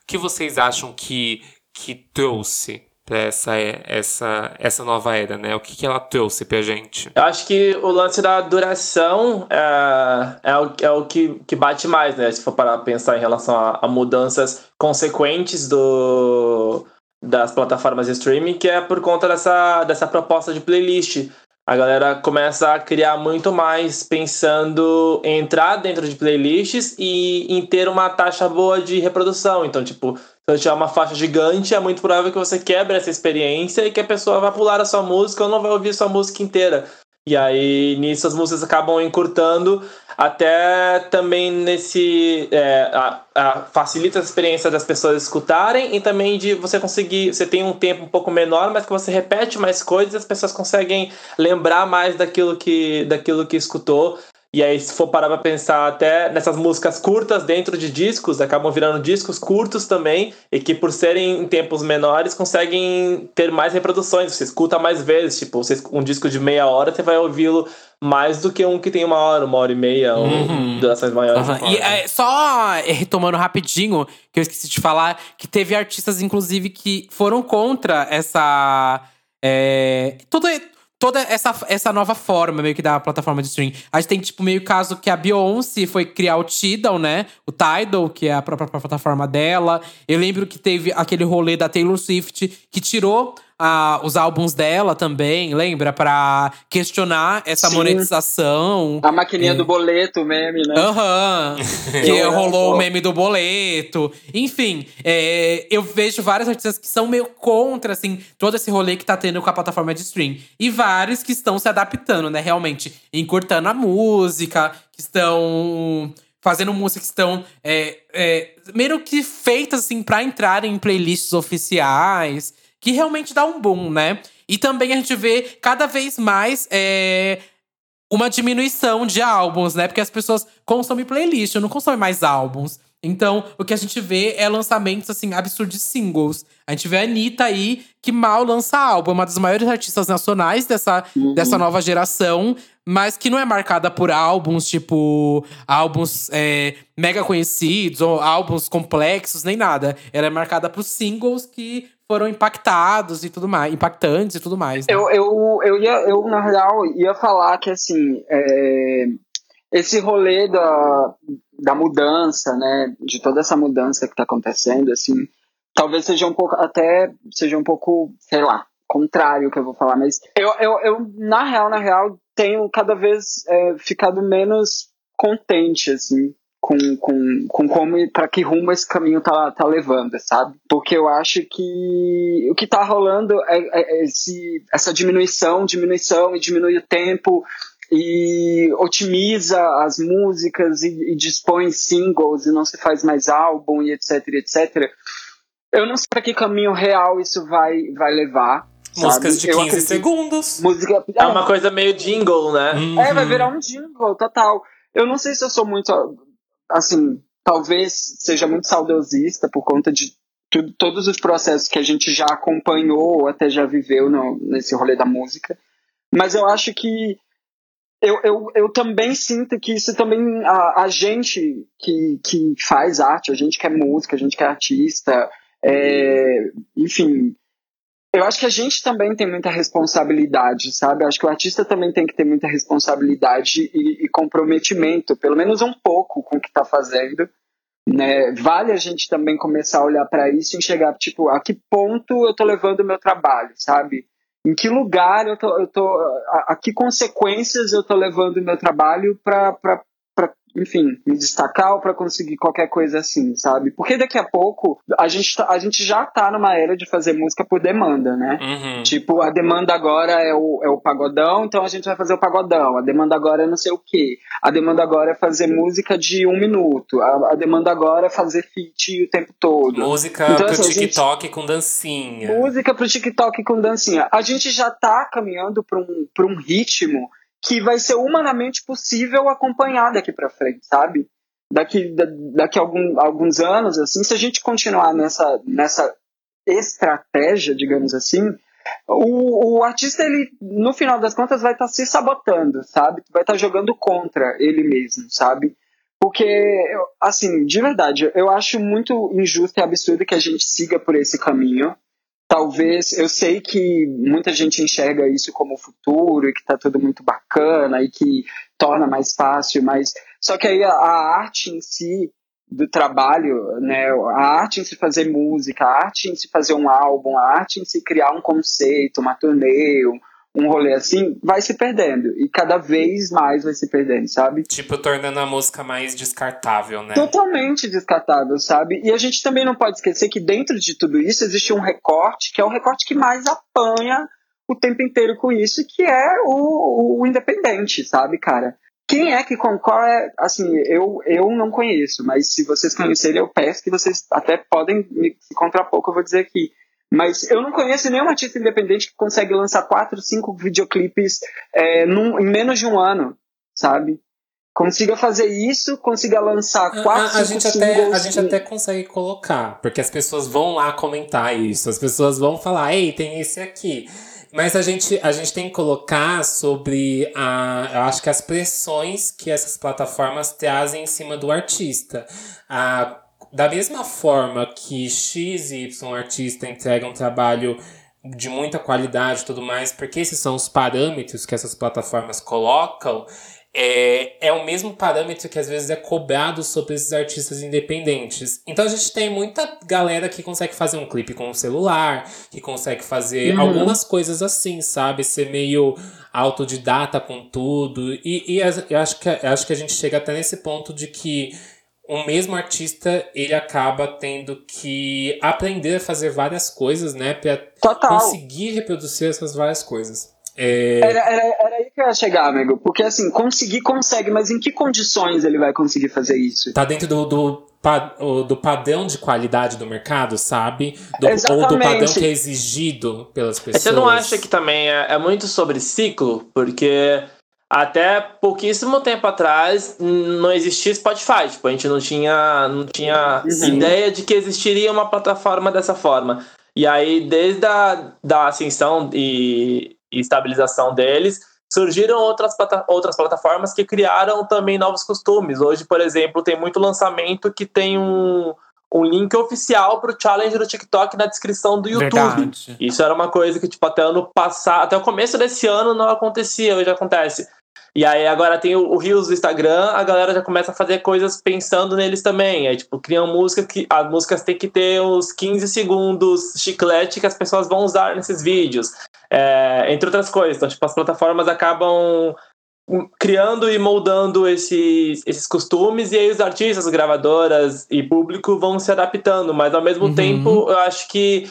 O que vocês acham que que trouxe para essa essa essa nova era, né? O que que ela trouxe pra gente? Eu acho que o lance da duração é, é, o, é o que, que bate mais, né? Se for para pensar em relação a, a mudanças consequentes do, das plataformas de streaming, que é por conta dessa, dessa proposta de playlist. A galera começa a criar muito mais pensando em entrar dentro de playlists e em ter uma taxa boa de reprodução. Então, tipo, você tiver uma faixa gigante, é muito provável que você quebre essa experiência e que a pessoa vai pular a sua música ou não vai ouvir sua música inteira. E aí, nisso, as músicas acabam encurtando, até também nesse. é, a- a- facilita a experiência das pessoas escutarem e também de você conseguir. Você tem um tempo um pouco menor, mas que você repete mais coisas, as pessoas conseguem lembrar mais daquilo que, daquilo que escutou. E aí, se for parar pra pensar até nessas músicas curtas dentro de discos, acabam virando discos curtos também, e que por serem em tempos menores, conseguem ter mais reproduções. Você escuta mais vezes, tipo, um disco de meia hora, você vai ouvi-lo mais do que um que tem uma hora, uma hora e meia, uhum. ou durações maiores. Uhum. E é, só retomando rapidinho, que eu esqueci de falar, que teve artistas, inclusive, que foram contra essa. É, toda, toda essa, essa nova forma meio que da plataforma de streaming. A gente tem, tipo, meio caso que a Beyoncé foi criar o Tidal, né? O Tidal, que é a própria plataforma dela. Eu lembro que teve aquele rolê da Taylor Swift que tirou a, os álbuns dela também, lembra? Pra questionar essa Sim. monetização. A maquininha é. do boleto, meme, né? Aham. Uhum. que rolou o meme do boleto. Enfim, é, eu vejo vários artistas que são meio contra, assim, todo esse rolê que tá tendo com a plataforma de stream. E vários que estão se adaptando, né? Realmente, encurtando a música, que estão fazendo músicas que estão é, é, meio que feitas assim para entrar em playlists oficiais que realmente dá um boom, né? E também a gente vê cada vez mais é, uma diminuição de álbuns, né? Porque as pessoas consomem playlist, não consomem mais álbuns. Então, o que a gente vê é lançamentos, assim, absurdos de singles. A gente vê a Anitta aí, que mal lança álbum. É uma das maiores artistas nacionais dessa, uhum. dessa nova geração. Mas que não é marcada por álbuns, tipo… Álbuns é, mega conhecidos, ou álbuns complexos, nem nada. Ela é marcada por singles que foram impactados e tudo mais, impactantes e tudo mais. Né? Eu, eu, eu, ia, eu, na real, ia falar que, assim, é, esse rolê da, da mudança, né, de toda essa mudança que está acontecendo, assim, talvez seja um pouco, até seja um pouco, sei lá, contrário que eu vou falar, mas eu, eu, eu na real, na real, tenho cada vez é, ficado menos contente, assim, com, com, com como para que rumo esse caminho tá, tá levando, sabe? Porque eu acho que o que tá rolando é, é esse, essa diminuição, diminuição e diminui o tempo e otimiza as músicas e, e dispõe singles e não se faz mais álbum e etc, etc. Eu não sei para que caminho real isso vai, vai levar. Músicas sabe? de 15 acredito, segundos. Música, é, é uma coisa meio jingle, né? Uhum. É, vai virar um jingle, total. Eu não sei se eu sou muito assim, talvez seja muito saudosista por conta de tudo, todos os processos que a gente já acompanhou ou até já viveu no, nesse rolê da música. Mas eu acho que eu, eu, eu também sinto que isso também, a, a gente que, que faz arte, a gente que é música, a gente que é artista, é, enfim, eu acho que a gente também tem muita responsabilidade, sabe? Eu acho que o artista também tem que ter muita responsabilidade e, e comprometimento, pelo menos um pouco com o que está fazendo. Né? Vale a gente também começar a olhar para isso e enxergar, tipo, a que ponto eu estou levando o meu trabalho, sabe? Em que lugar eu tô, eu tô a, a que consequências eu estou levando o meu trabalho para enfim, me destacar ou para conseguir qualquer coisa assim, sabe? Porque daqui a pouco a gente, tá, a gente já tá numa era de fazer música por demanda, né? Uhum. Tipo, a demanda agora é o, é o pagodão, então a gente vai fazer o pagodão. A demanda agora é não sei o quê. A demanda agora é fazer música de um minuto. A, a demanda agora é fazer feat o tempo todo. Música então, pro assim, TikTok gente, com dancinha. Música pro TikTok com dancinha. A gente já tá caminhando pra um, pra um ritmo que vai ser humanamente possível acompanhar daqui para frente, sabe? Daqui, daqui a algum, alguns anos, assim, se a gente continuar nessa, nessa estratégia, digamos assim, o, o artista, ele, no final das contas, vai estar tá se sabotando, sabe? Vai estar tá jogando contra ele mesmo, sabe? Porque, assim, de verdade, eu acho muito injusto e absurdo que a gente siga por esse caminho talvez eu sei que muita gente enxerga isso como futuro e que está tudo muito bacana e que torna mais fácil, mas só que aí a, a, arte em si do trabalho, né, a arte em se fazer música, a arte em se fazer um álbum, a arte em se criar um conceito, uma turnê, um rolê assim, vai se perdendo. E cada vez mais vai se perdendo, sabe? Tipo, tornando a música mais descartável, né? Totalmente descartável, sabe? E a gente também não pode esquecer que dentro de tudo isso existe um recorte, que é o recorte que mais apanha o tempo inteiro com isso, que é o, o independente, sabe, cara? Quem é que concorre? Assim, eu, eu não conheço, mas se vocês conhecerem, eu peço que vocês até podem me contrapor, que eu vou dizer aqui mas eu não conheço nenhum artista independente que consegue lançar quatro, cinco videoclipes é, num, em menos de um ano, sabe? consiga fazer isso, consiga lançar quatro, a, a gente até A gente até consegue colocar, porque as pessoas vão lá comentar isso, as pessoas vão falar, ei, tem esse aqui. Mas a gente, a gente tem que colocar sobre a, eu acho que as pressões que essas plataformas trazem em cima do artista. A, da mesma forma que X e Y artista entrega um trabalho de muita qualidade e tudo mais, porque esses são os parâmetros que essas plataformas colocam, é, é o mesmo parâmetro que às vezes é cobrado sobre esses artistas independentes. Então a gente tem muita galera que consegue fazer um clipe com o um celular, que consegue fazer uhum. algumas coisas assim, sabe? Ser meio autodidata com tudo. E, e eu, acho que, eu acho que a gente chega até nesse ponto de que o mesmo artista ele acaba tendo que aprender a fazer várias coisas, né? Pra conseguir reproduzir essas várias coisas. É... Era, era, era aí que eu ia chegar, amigo. Porque assim, conseguir consegue, mas em que condições ele vai conseguir fazer isso? Tá dentro do, do, do padrão de qualidade do mercado, sabe? Do, ou do padrão que é exigido pelas pessoas. Você não acha que também é, é muito sobre ciclo? Porque até pouquíssimo tempo atrás não existia Spotify. Tipo, a gente não tinha, não tinha uhum. ideia de que existiria uma plataforma dessa forma. E aí, desde a da ascensão e e estabilização deles, surgiram outras, outras plataformas que criaram também novos costumes. Hoje, por exemplo, tem muito lançamento que tem um, um link oficial para o challenge do TikTok na descrição do YouTube. Verdade. Isso era uma coisa que, tipo, até ano passado, até o começo desse ano não acontecia, hoje acontece. E aí agora tem o, o Rios do Instagram, a galera já começa a fazer coisas pensando neles também. Aí, tipo, criam música que. As músicas têm que ter uns 15 segundos chiclete que as pessoas vão usar nesses vídeos. É, entre outras coisas. Então, tipo, as plataformas acabam criando e moldando esses, esses costumes, e aí os artistas, gravadoras e público vão se adaptando, mas ao mesmo uhum. tempo eu acho que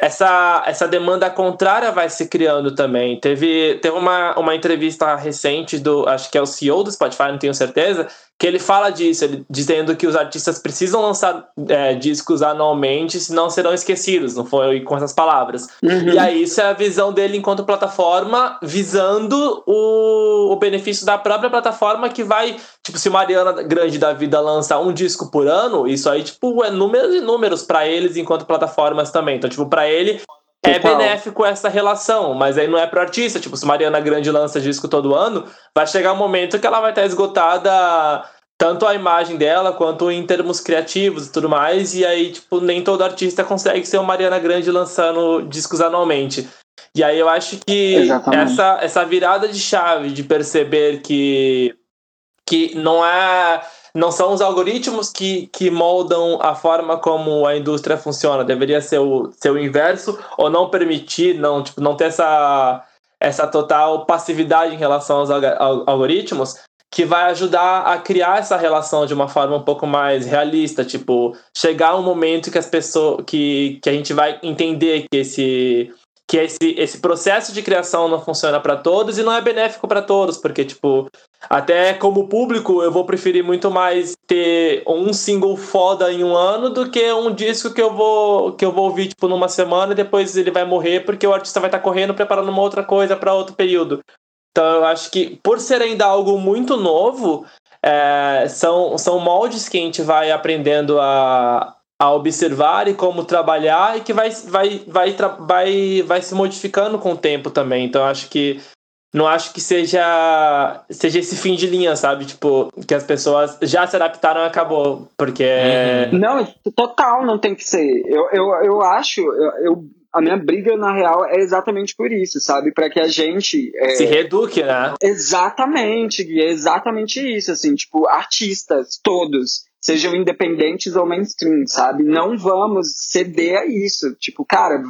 essa, essa demanda contrária vai se criando também. Teve, teve uma, uma entrevista recente do, acho que é o CEO do Spotify, não tenho certeza, que ele fala disso, ele, dizendo que os artistas precisam lançar é, discos anualmente, senão serão esquecidos, não foi com essas palavras. Uhum. E aí, isso é a visão dele enquanto plataforma, visando o, o benefício da própria plataforma que vai, tipo, se Mariana Grande da Vida lança um disco por ano, isso aí, tipo, é números e números para eles enquanto plataformas também. Então, tipo, para ele, é benéfico essa relação, mas aí não é pro artista. Tipo, se Mariana Grande lança disco todo ano, vai chegar um momento que ela vai estar esgotada tanto a imagem dela quanto em termos criativos e tudo mais. E aí, tipo, nem todo artista consegue ser uma Mariana Grande lançando discos anualmente. E aí eu acho que essa, essa virada de chave de perceber que, que não é não são os algoritmos que, que moldam a forma como a indústria funciona. Deveria ser o, ser o inverso, ou não permitir, não, tipo, não ter essa, essa total passividade em relação aos algoritmos, que vai ajudar a criar essa relação de uma forma um pouco mais realista, tipo, chegar um momento que as pessoas que, que a gente vai entender que esse que esse, esse processo de criação não funciona para todos e não é benéfico para todos, porque, tipo, até como público eu vou preferir muito mais ter um single foda em um ano do que um disco que eu vou, que eu vou ouvir, tipo, numa semana e depois ele vai morrer porque o artista vai estar tá correndo preparando uma outra coisa para outro período. Então eu acho que, por ser ainda algo muito novo, é, são, são moldes que a gente vai aprendendo a, a observar e como trabalhar e que vai, vai, vai, vai, vai se modificando com o tempo também. Então acho que não acho que seja seja esse fim de linha, sabe? Tipo, que as pessoas já se adaptaram e acabou. Porque. Uhum. Não, total não tem que ser. Eu, eu, eu acho, eu, eu a minha briga, na real, é exatamente por isso, sabe? Para que a gente. É... Se reeduque, né? Exatamente, Gui, é exatamente isso, assim, tipo, artistas, todos sejam independentes ou mainstream, sabe? Não vamos ceder a isso. Tipo, cara,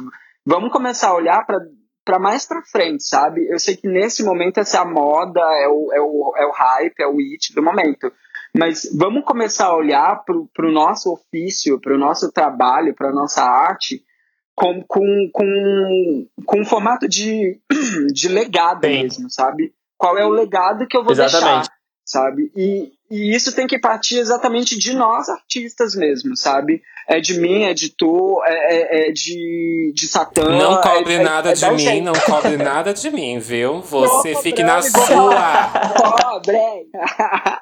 vamos começar a olhar para para mais para frente, sabe? Eu sei que nesse momento essa é a moda, é o, é o, é o hype, é o it do momento. Mas vamos começar a olhar para o nosso ofício, para o nosso trabalho, para a nossa arte, com, com, com, com um formato de, de legado Bem. mesmo, sabe? Qual é o legado que eu vou Exatamente. deixar? Sabe? E, e isso tem que partir exatamente de nós artistas mesmo, sabe? É de mim, é de tu, é, é, é de, de Satã. Não é, cobre é, nada é, de mim, não cobre nada de mim, viu? Você não fique na sua. Cobre!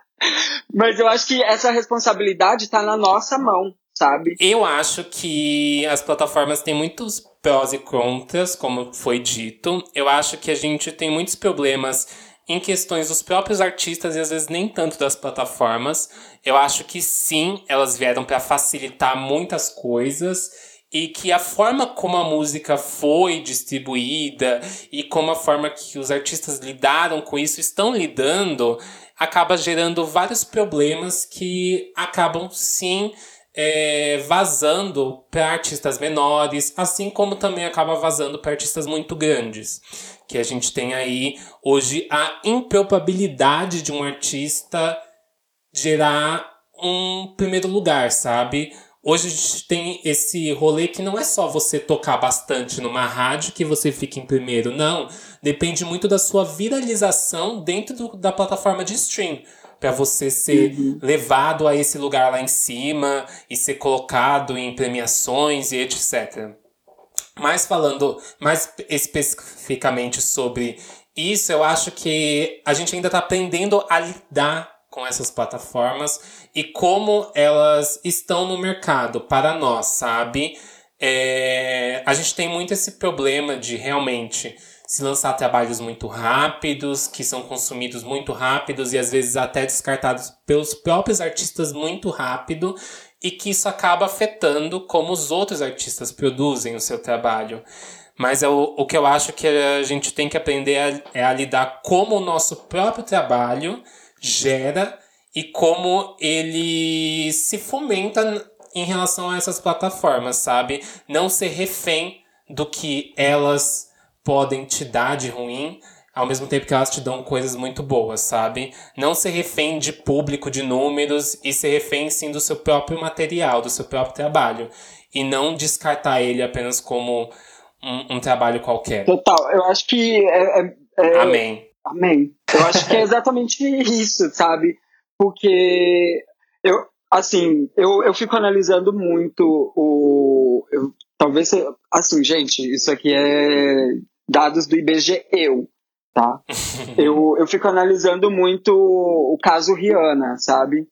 Mas eu acho que essa responsabilidade está na nossa mão, sabe? Eu acho que as plataformas têm muitos prós e contras, como foi dito. Eu acho que a gente tem muitos problemas em questões dos próprios artistas e às vezes nem tanto das plataformas. Eu acho que sim, elas vieram para facilitar muitas coisas e que a forma como a música foi distribuída e como a forma que os artistas lidaram com isso estão lidando acaba gerando vários problemas que acabam sim é, vazando para artistas menores, assim como também acaba vazando para artistas muito grandes. Que a gente tem aí hoje a improbabilidade de um artista gerar um primeiro lugar, sabe? Hoje a gente tem esse rolê que não é só você tocar bastante numa rádio que você fica em primeiro, não. Depende muito da sua viralização dentro do, da plataforma de stream para você ser uhum. levado a esse lugar lá em cima e ser colocado em premiações e etc. Mas falando mais especificamente sobre isso, eu acho que a gente ainda está aprendendo a lidar com essas plataformas e como elas estão no mercado para nós, sabe? É, a gente tem muito esse problema de realmente se lançar trabalhos muito rápidos, que são consumidos muito rápidos e às vezes até descartados pelos próprios artistas muito rápido, e que isso acaba afetando como os outros artistas produzem o seu trabalho. Mas é o, o que eu acho que a gente tem que aprender é, é a lidar como o nosso próprio trabalho gera e como ele se fomenta em relação a essas plataformas, sabe? Não ser refém do que elas podem te dar de ruim, ao mesmo tempo que elas te dão coisas muito boas, sabe? Não ser refém de público, de números, e ser refém sim do seu próprio material, do seu próprio trabalho. E não descartar ele apenas como um, um trabalho qualquer. Total, eu acho que. É, é, é... Amém. Amém. Eu acho que é exatamente isso, sabe? Porque eu, assim, eu, eu fico analisando muito o. Eu, talvez, assim, gente, isso aqui é dados do IBGE, eu, tá? eu, eu fico analisando muito o caso Rihanna, sabe?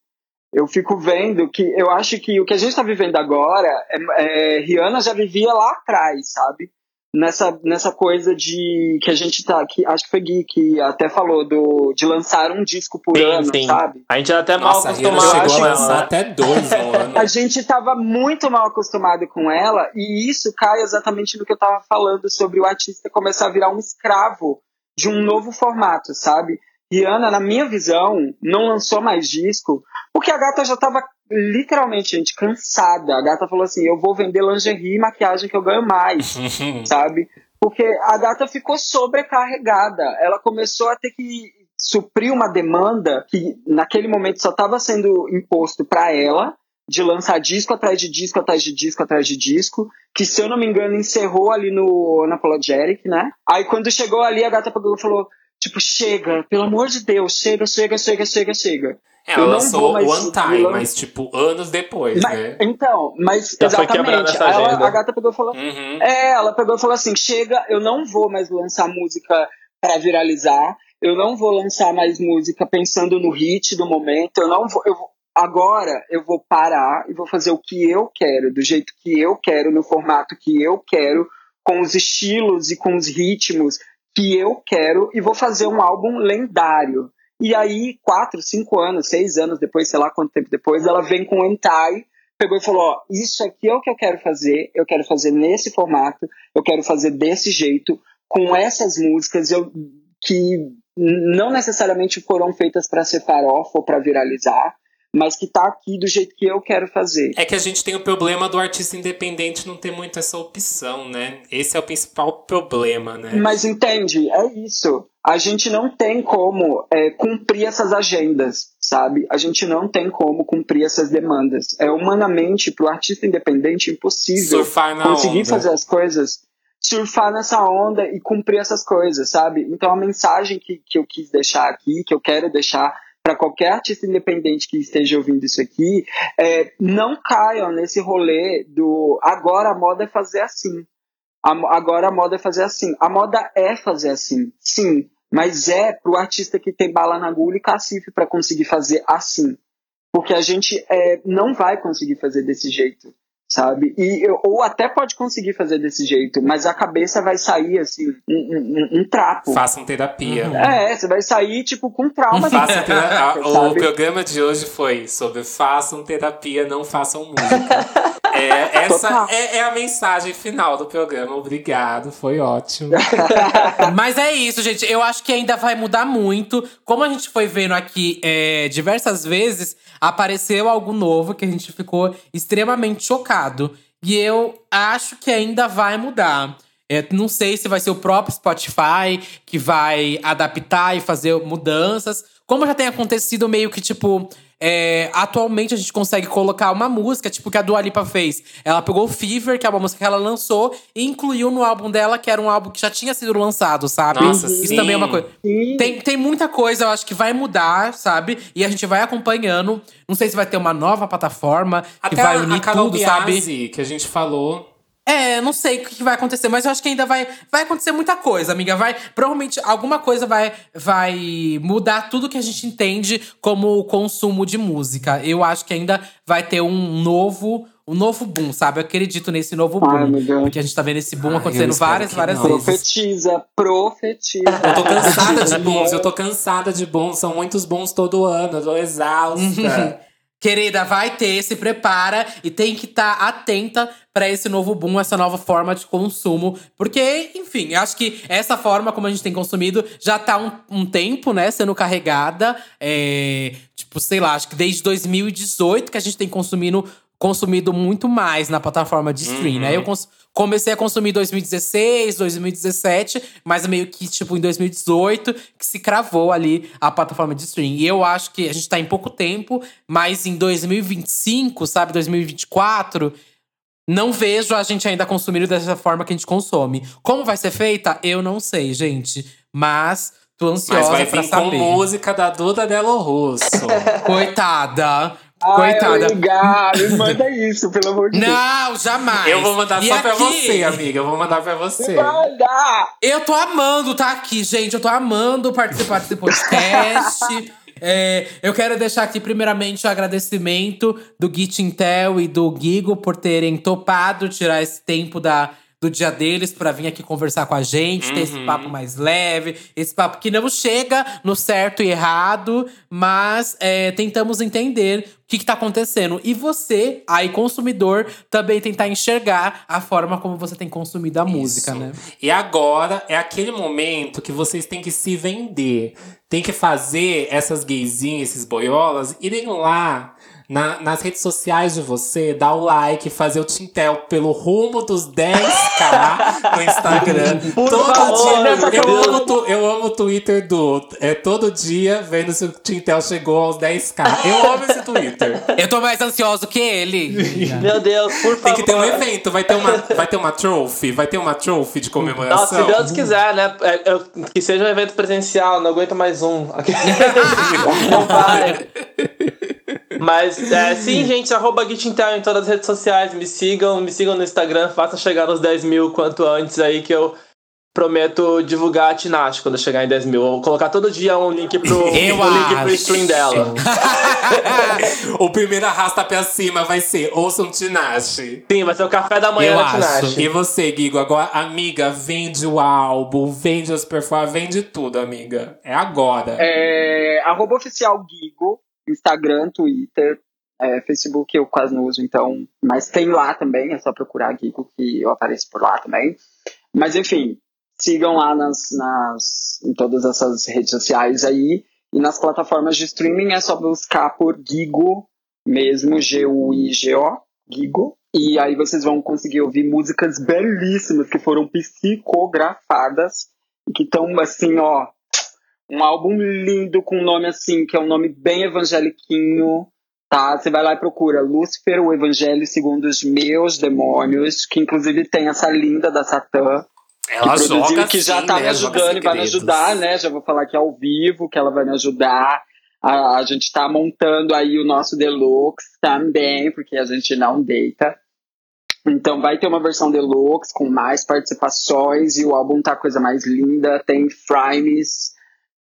Eu fico vendo que eu acho que o que a gente está vivendo agora, é, é, Rihanna já vivia lá atrás, sabe? Nessa, nessa coisa de que a gente tá que acho que foi Gui que até falou do de lançar um disco por sim, ano, sim. sabe? A gente até mal Nossa, acostumado. Chegou a lançar até dois no ano. a gente tava muito mal acostumado com ela e isso cai exatamente no que eu tava falando sobre o artista começar a virar um escravo de um novo formato, sabe? Rihanna, na minha visão, não lançou mais disco porque a gata já tava literalmente, gente, cansada. A gata falou assim: eu vou vender lingerie e maquiagem que eu ganho mais, sabe? Porque a gata ficou sobrecarregada. Ela começou a ter que suprir uma demanda que naquele momento só estava sendo imposto para ela, de lançar disco atrás de disco, atrás de disco, atrás de disco, que se eu não me engano encerrou ali no Unapologetic, né? Aí quando chegou ali, a gata pegou falou, tipo, chega, pelo amor de Deus, chega, chega, chega, chega, chega. É, ela lançou o One Time, mas tipo, anos depois, mas, né? Então, mas Já exatamente. Ela, a gata pegou e falou. Uhum. É, ela pegou e falou assim: chega, eu não vou mais lançar música para viralizar, eu não vou lançar mais música pensando no hit do momento, eu não vou. Eu vou agora eu vou parar e vou fazer o que eu quero, do jeito que eu quero, no formato que eu quero, com os estilos e com os ritmos que eu quero, e vou fazer um álbum lendário. E aí, quatro, cinco anos, seis anos depois, sei lá quanto tempo depois, ela vem com o Entai, pegou e falou: Ó, isso aqui é o que eu quero fazer, eu quero fazer nesse formato, eu quero fazer desse jeito, com essas músicas eu, que não necessariamente foram feitas para ser farofa ou para viralizar, mas que tá aqui do jeito que eu quero fazer. É que a gente tem o problema do artista independente não ter muito essa opção, né? Esse é o principal problema, né? Mas entende, é isso. A gente não tem como é, cumprir essas agendas, sabe? A gente não tem como cumprir essas demandas. É humanamente, pro artista independente, impossível conseguir onda. fazer as coisas surfar nessa onda e cumprir essas coisas, sabe? Então a mensagem que, que eu quis deixar aqui, que eu quero deixar para qualquer artista independente que esteja ouvindo isso aqui, é, não caiam nesse rolê do agora a moda é fazer assim. A, agora a moda é fazer assim. A moda é fazer assim, sim. Mas é pro artista que tem bala na agulha e cacife para conseguir fazer assim. porque a gente é, não vai conseguir fazer desse jeito sabe? E, ou até pode conseguir fazer desse jeito, mas a cabeça vai sair assim, um, um, um trapo. Façam terapia. Uhum. É, você vai sair, tipo, com trauma. Façam terapia. o programa de hoje foi sobre façam terapia, não façam música. É, essa é, é, a mensagem final do programa. Obrigado, foi ótimo. Mas é isso, gente. Eu acho que ainda vai mudar muito. Como a gente foi vendo aqui é, diversas vezes, apareceu algo novo que a gente ficou extremamente chocado. E eu acho que ainda vai mudar. É, não sei se vai ser o próprio Spotify que vai adaptar e fazer mudanças. Como já tem acontecido meio que, tipo, é, atualmente a gente consegue colocar uma música, tipo que a Dua Lipa fez. Ela pegou o Fever, que é uma música que ela lançou, e incluiu no álbum dela, que era um álbum que já tinha sido lançado, sabe? Nossa, Isso sim. também é uma coisa. Tem, tem muita coisa, eu acho que vai mudar, sabe? E a gente vai acompanhando. Não sei se vai ter uma nova plataforma Até que vai unir a Carol tudo, Biasi, sabe? que a gente falou. É, não sei o que vai acontecer, mas eu acho que ainda vai, vai acontecer muita coisa, amiga. Vai, provavelmente alguma coisa vai, vai mudar tudo que a gente entende como consumo de música. Eu acho que ainda vai ter um novo, um novo boom, sabe? Eu acredito nesse novo boom. Ai, meu Deus. porque a gente tá vendo esse boom Ai, acontecendo várias, várias não. vezes. Profetiza, profetiza. Eu tô cansada de bons, eu tô cansada de bons. São muitos bons todo ano, eu tô exausta. Querida, vai ter, se prepara e tem que estar atenta para esse novo boom, essa nova forma de consumo. Porque, enfim, acho que essa forma como a gente tem consumido já tá um, um tempo, né, sendo carregada. É, tipo, sei lá, acho que desde 2018 que a gente tem consumindo, consumido muito mais na plataforma de stream, né? Eu cons- comecei a consumir em 2016, 2017, mas meio que, tipo, em 2018 que se cravou ali a plataforma de stream. E eu acho que a gente tá em pouco tempo, mas em 2025, sabe, 2024, não vejo a gente ainda consumindo dessa forma que a gente consome. Como vai ser feita? Eu não sei, gente. Mas tô Mas ansiosa vai pra vir com saber. música da Duda Delo Russo. Coitada. Ai, Coitada. amiga, me manda isso, pelo amor de Deus. Não, jamais. Eu vou mandar E só pra aqui- você, amiga. Eu vou mandar pra você. Manda! Eu tô amando tá aqui, gente. Eu tô amando participar desse podcast. É, eu quero deixar aqui, primeiramente, o agradecimento do Git Intel e do Gigo por terem topado tirar esse tempo da, do dia deles pra vir aqui conversar com a gente, ter esse papo mais leve, esse papo que não chega no certo e errado, mas é, tentamos entender o que, que tá acontecendo. E você, aí, consumidor, também tentar enxergar a forma como você tem consumido a música, Isso. né? E agora é aquele momento que vocês têm que se vender. Tem que fazer essas gaysinhas, esses boiolas, irem lá na- nas redes sociais de você, dar o like, fazer o Tintel pelo rumo dos 10k no Instagram. Por todo favor, dia. Eu amo, tu- eu amo o Twitter do. É todo dia vendo se o Tintel chegou aos 10k. Eu amo esse Twitter. Eu tô mais ansioso que ele. Meu Deus, por favor. Tem que ter um evento, vai ter uma, vai ter uma trophy, vai ter uma trophy de comemoração. Nossa, se Deus quiser, né? É, eu- que seja um evento presencial, não aguento mais um. não vai. Mas é, sim, gente, arroba GitIntel em todas as redes sociais. Me sigam, me sigam no Instagram, façam chegar nos 10 mil quanto antes aí que eu prometo divulgar a Tinashe quando chegar em 10 mil. Eu vou colocar todo dia um link pro, Eu um link pro stream dela. o primeiro arrasta pra cima vai ser ouçam Tinashe. Sim, vai ser o café da manhã Eu da. Tinashe. E você, Guigo, agora, amiga, vende o álbum, vende as performances, vende tudo, amiga. É agora. É, arroba oficial Gigo, Instagram, Twitter, é, Facebook eu quase não uso, então. Mas tem lá também, é só procurar Gigo que eu apareço por lá também. Mas enfim, sigam lá nas, nas, em todas essas redes sociais aí. E nas plataformas de streaming é só buscar por Gigo mesmo, G-U-I-G-O, Gigo. E aí vocês vão conseguir ouvir músicas belíssimas que foram psicografadas e que estão assim, ó, um álbum lindo com um nome assim, que é um nome bem evangeliquinho, tá? Você vai lá e procura Lúcifer, o Evangelho segundo os meus demônios, que inclusive tem essa linda da Satã, Ela que produziu, joga que já assim, tá né? me Joga ajudando e vai me ajudar, né? Já vou falar aqui ao vivo que ela vai me ajudar. A, a gente tá montando aí o nosso deluxe também, porque a gente não deita. Então vai ter uma versão deluxe com mais participações e o álbum tá a coisa mais linda. Tem Frames,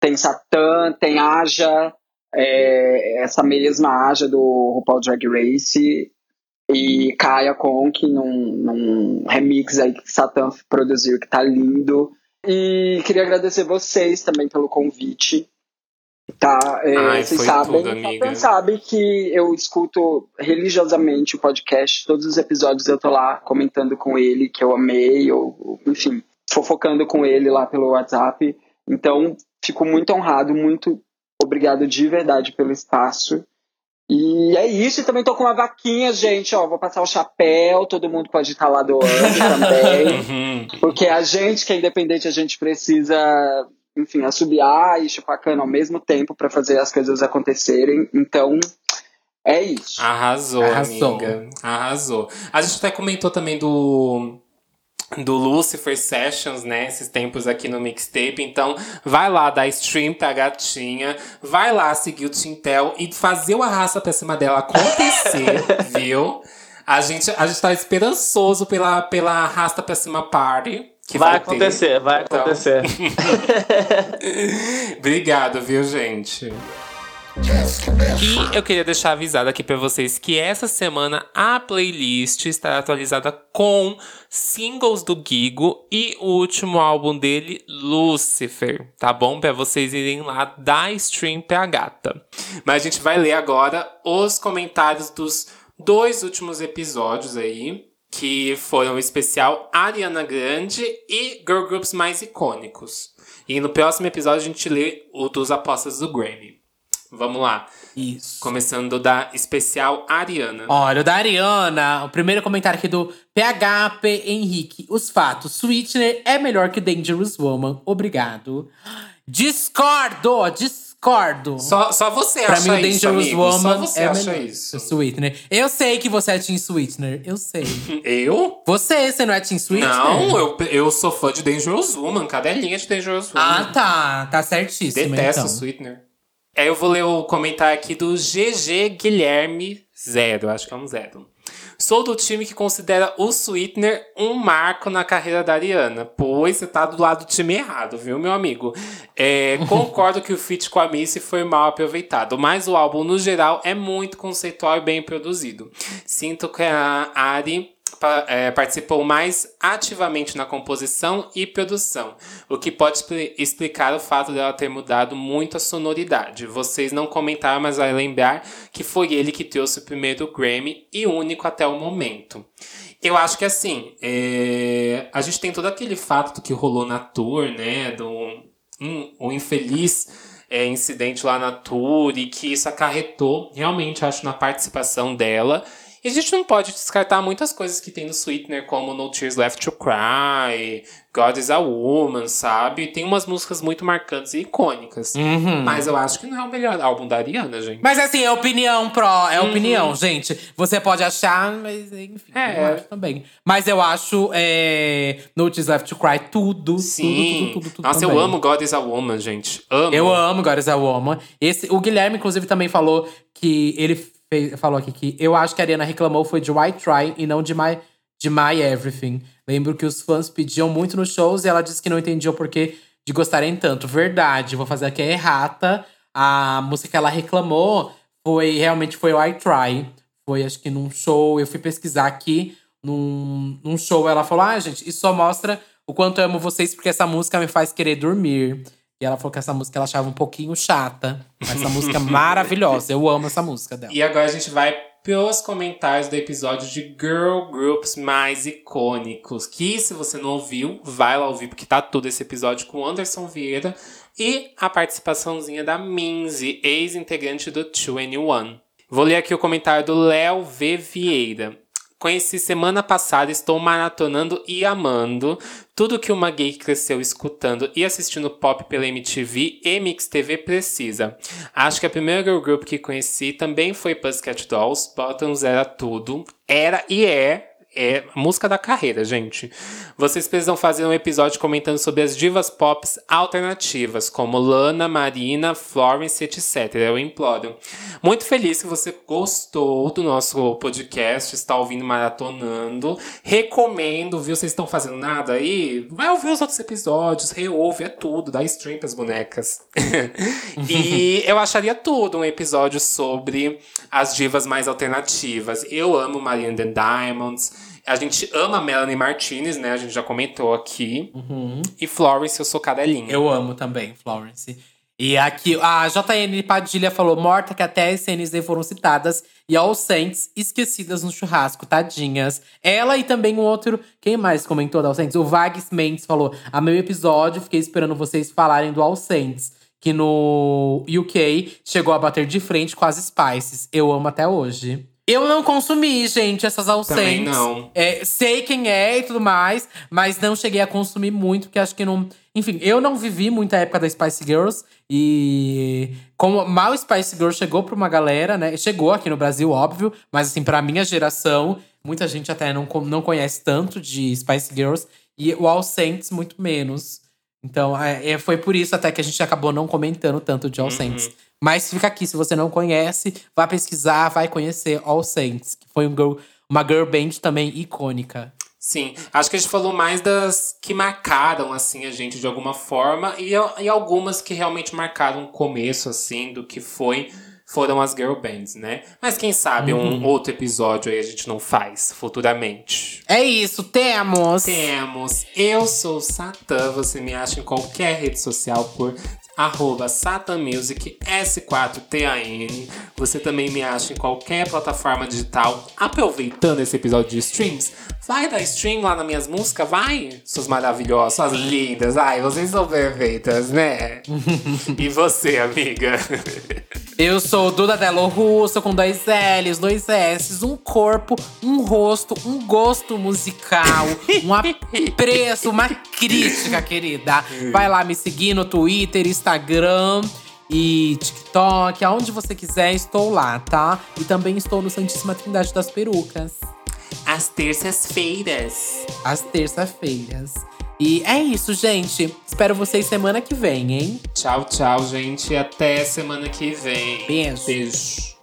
tem Satã, tem Aja, é, essa mesma Aja do RuPaul Drag Race e Kaya Conk num, num remix aí que Satan produziu, que tá lindo. E queria agradecer vocês também pelo convite. Tá, é, Ai, vocês sabem, tudo, sabe que eu escuto religiosamente o podcast, todos os episódios eu tô lá comentando com ele que eu amei, ou, enfim, fofocando com ele lá pelo WhatsApp. Então, fico muito honrado, muito obrigado de verdade pelo espaço. E é isso, e também tô com uma vaquinha, gente, ó, vou passar o chapéu, todo mundo pode estar lá doando também. Uhum. Porque a gente que é independente, a gente precisa, enfim, assobiar e chupar cana ao mesmo tempo para fazer as coisas acontecerem. Então, é isso. Arrasou, Arrasou. amiga. Arrasou. A gente até comentou também do do Lucifer Sessions, né? Esses tempos aqui no mixtape. Então, vai lá dar stream pra gatinha. Vai lá seguir o Tintel e fazer o arrasta pra cima dela acontecer, viu? A gente, a gente tá esperançoso pela, pela arrasta pra cima party. Que vai vai, acontecer, vai Então. acontecer. Obrigado, viu, gente? E eu queria deixar avisado aqui pra vocês que essa semana a playlist estará atualizada com singles do Gigo e o último álbum dele, Lucifer, tá bom? Pra vocês irem lá dar stream pra gata. Mas a gente vai ler agora os comentários dos dois últimos episódios aí, que foram o especial Ariana Grande e Girl Groups mais icônicos. E no próximo episódio a gente lê o dos apostas do Grammy. Vamos lá. Isso. Começando da especial Ariana. Olha, o da Ariana, o primeiro comentário aqui do PHP Henrique. Os fatos. Sweetener é melhor que Dangerous Woman. Obrigado. Discordo! Discordo! Só, só você pra acha mim, o isso, Dangerous amigo. Woman Só você é acha melhor. isso. Sweetener. Eu sei que você é Team Sweetener. Eu sei. Eu? Você, você não é Team Sweetener? Não, eu, eu sou fã de Dangerous Woman. Cadelinha de Dangerous Woman. Ah, tá. Tá certíssimo, Detesto então. Sweetener. Aí eu vou ler o comentário aqui do GG Guilherme Zero, acho que é um zero. Sou do time que considera o Sweetener um marco na carreira da Ariana. Pois você tá do lado do time errado, viu, meu amigo? É, concordo que o feat com a Missy foi mal aproveitado, mas o álbum, no geral, é muito conceitual e bem produzido. Sinto que a Ari é, participou mais ativamente na composição e produção, o que pode expli- explicar o fato dela ter mudado muito a sonoridade. Vocês não comentaram, mas vai lembrar que foi ele que trouxe o primeiro Grammy e único até o momento. Eu acho que assim, é, a gente tem todo aquele fato que rolou na tour, né? Do um, o infeliz é, incidente lá na tour e que isso acarretou, realmente, acho, na participação dela. E a gente não pode descartar muitas coisas que tem no Sweetener, como No Tears Left to Cry, God is a Woman, sabe? Tem umas músicas muito marcantes e icônicas. Uhum. Mas eu acho que não é o melhor álbum da Ariana, gente. Mas assim, é opinião, pró, é Uhum. opinião, gente. Você pode achar, mas enfim, É. eu acho também. Mas eu acho é, Notice Left to Cry tudo, Sim. tudo, tudo, tudo, tudo Nossa, eu também. amo God is a Woman, gente. Amo. Eu amo God is a Woman. Esse, o Guilherme, inclusive, também falou que ele fez- falou aqui que eu acho que a Ariana reclamou foi de Why Try e não de My, de My Everything. Lembro que os fãs pediam muito nos shows e ela disse que não entendia o porquê de gostarem tanto. Verdade, vou fazer aqui a errata. A música que ela reclamou foi realmente foi Why Try. Foi, acho que num show, eu fui pesquisar aqui. Num, num show, ela falou: Ah, gente, isso só mostra o quanto eu amo vocês, porque essa música me faz querer dormir. E ela falou que essa música ela achava um pouquinho chata. Mas essa música é maravilhosa. Eu amo essa música dela. E agora a gente vai pros comentários do episódio de Girl Groups mais icônicos. Que se você não ouviu, vai lá ouvir, porque tá todo esse episódio com Anderson Vieira e a participaçãozinha da Minzy, ex-integrante do 2NE1. Vou ler aqui o comentário do Léo V. Vieira. Conheci semana passada, estou maratonando e amando tudo que uma gay cresceu escutando e assistindo pop pela MTV e MixTV precisa. Acho que a primeira girl group que conheci também foi Pussycat Dolls. Bottoms era tudo. Era e é é música da carreira, gente. Vocês precisam fazer um episódio comentando sobre as divas pop alternativas, como Lana, Marina, Florence, etc. Eu imploro. Muito feliz que você gostou do nosso podcast, está ouvindo maratonando. Recomendo, viu? Vocês estão fazendo nada aí? Vai ouvir os outros episódios, reouve, é tudo, dá stream pras bonecas. e eu acharia tudo um episódio sobre as divas mais alternativas. Eu amo Maria and the Diamonds. A gente ama Melanie Martinez, né? A gente já comentou aqui. Uhum. E Florence, eu sou cadelinha. Eu amo também, Florence. E aqui, a JN Padilha falou: morta que até as CNZ foram citadas e All Saints esquecidas no churrasco, tadinhas. Ela e também um outro. Quem mais comentou do All Saints? O Vags Mendes falou: a meu episódio, fiquei esperando vocês falarem do All Saints. Que no UK chegou a bater de frente com as Spices. Eu amo até hoje. Eu não consumi, gente, essas All Também não. É, sei quem é e tudo mais, mas não cheguei a consumir muito, porque acho que não. Enfim, eu não vivi muita época da Spice Girls. E como mal Spice Girls chegou pra uma galera, né? Chegou aqui no Brasil, óbvio, mas assim, pra minha geração, muita gente até não, não conhece tanto de Spice Girls. E o All Saints, muito menos. Então, é, é, foi por isso até que a gente acabou não comentando tanto de All Saints. Mas fica aqui, se você não conhece, vai pesquisar, vai conhecer All Saints, que foi um girl- uma girl band também icônica. Sim, acho que a gente falou mais das que marcaram, assim, a gente de alguma forma. E, e algumas que realmente marcaram o começo, assim, do que foi… Foram as girl bands, né? Mas quem sabe um outro episódio aí a gente não faz futuramente. É isso, temos! Temos Eu Sou Satã, você me acha em qualquer rede social por arroba satanmusic S4TAN. Você também me acha em qualquer plataforma digital. Aproveitando esse episódio de streams, vai dar stream lá nas minhas músicas, vai! Suas maravilhosas, suas lindas. Ai, vocês são perfeitas, né? e você, amiga? Eu sou Duda Delo Russo, com dois L's, dois S's, um corpo, um rosto, um gosto musical, um apreço, uma crítica, querida. Vai lá me seguir no Twitter, Instagram e TikTok, aonde você quiser, estou lá, tá? E também estou no Santíssima Trindade das Perucas, Às terças-feiras. às terça-feiras. E é isso, gente. Espero vocês semana que vem, hein? Tchau, tchau, gente. Até semana que vem. Beijo. Beijo.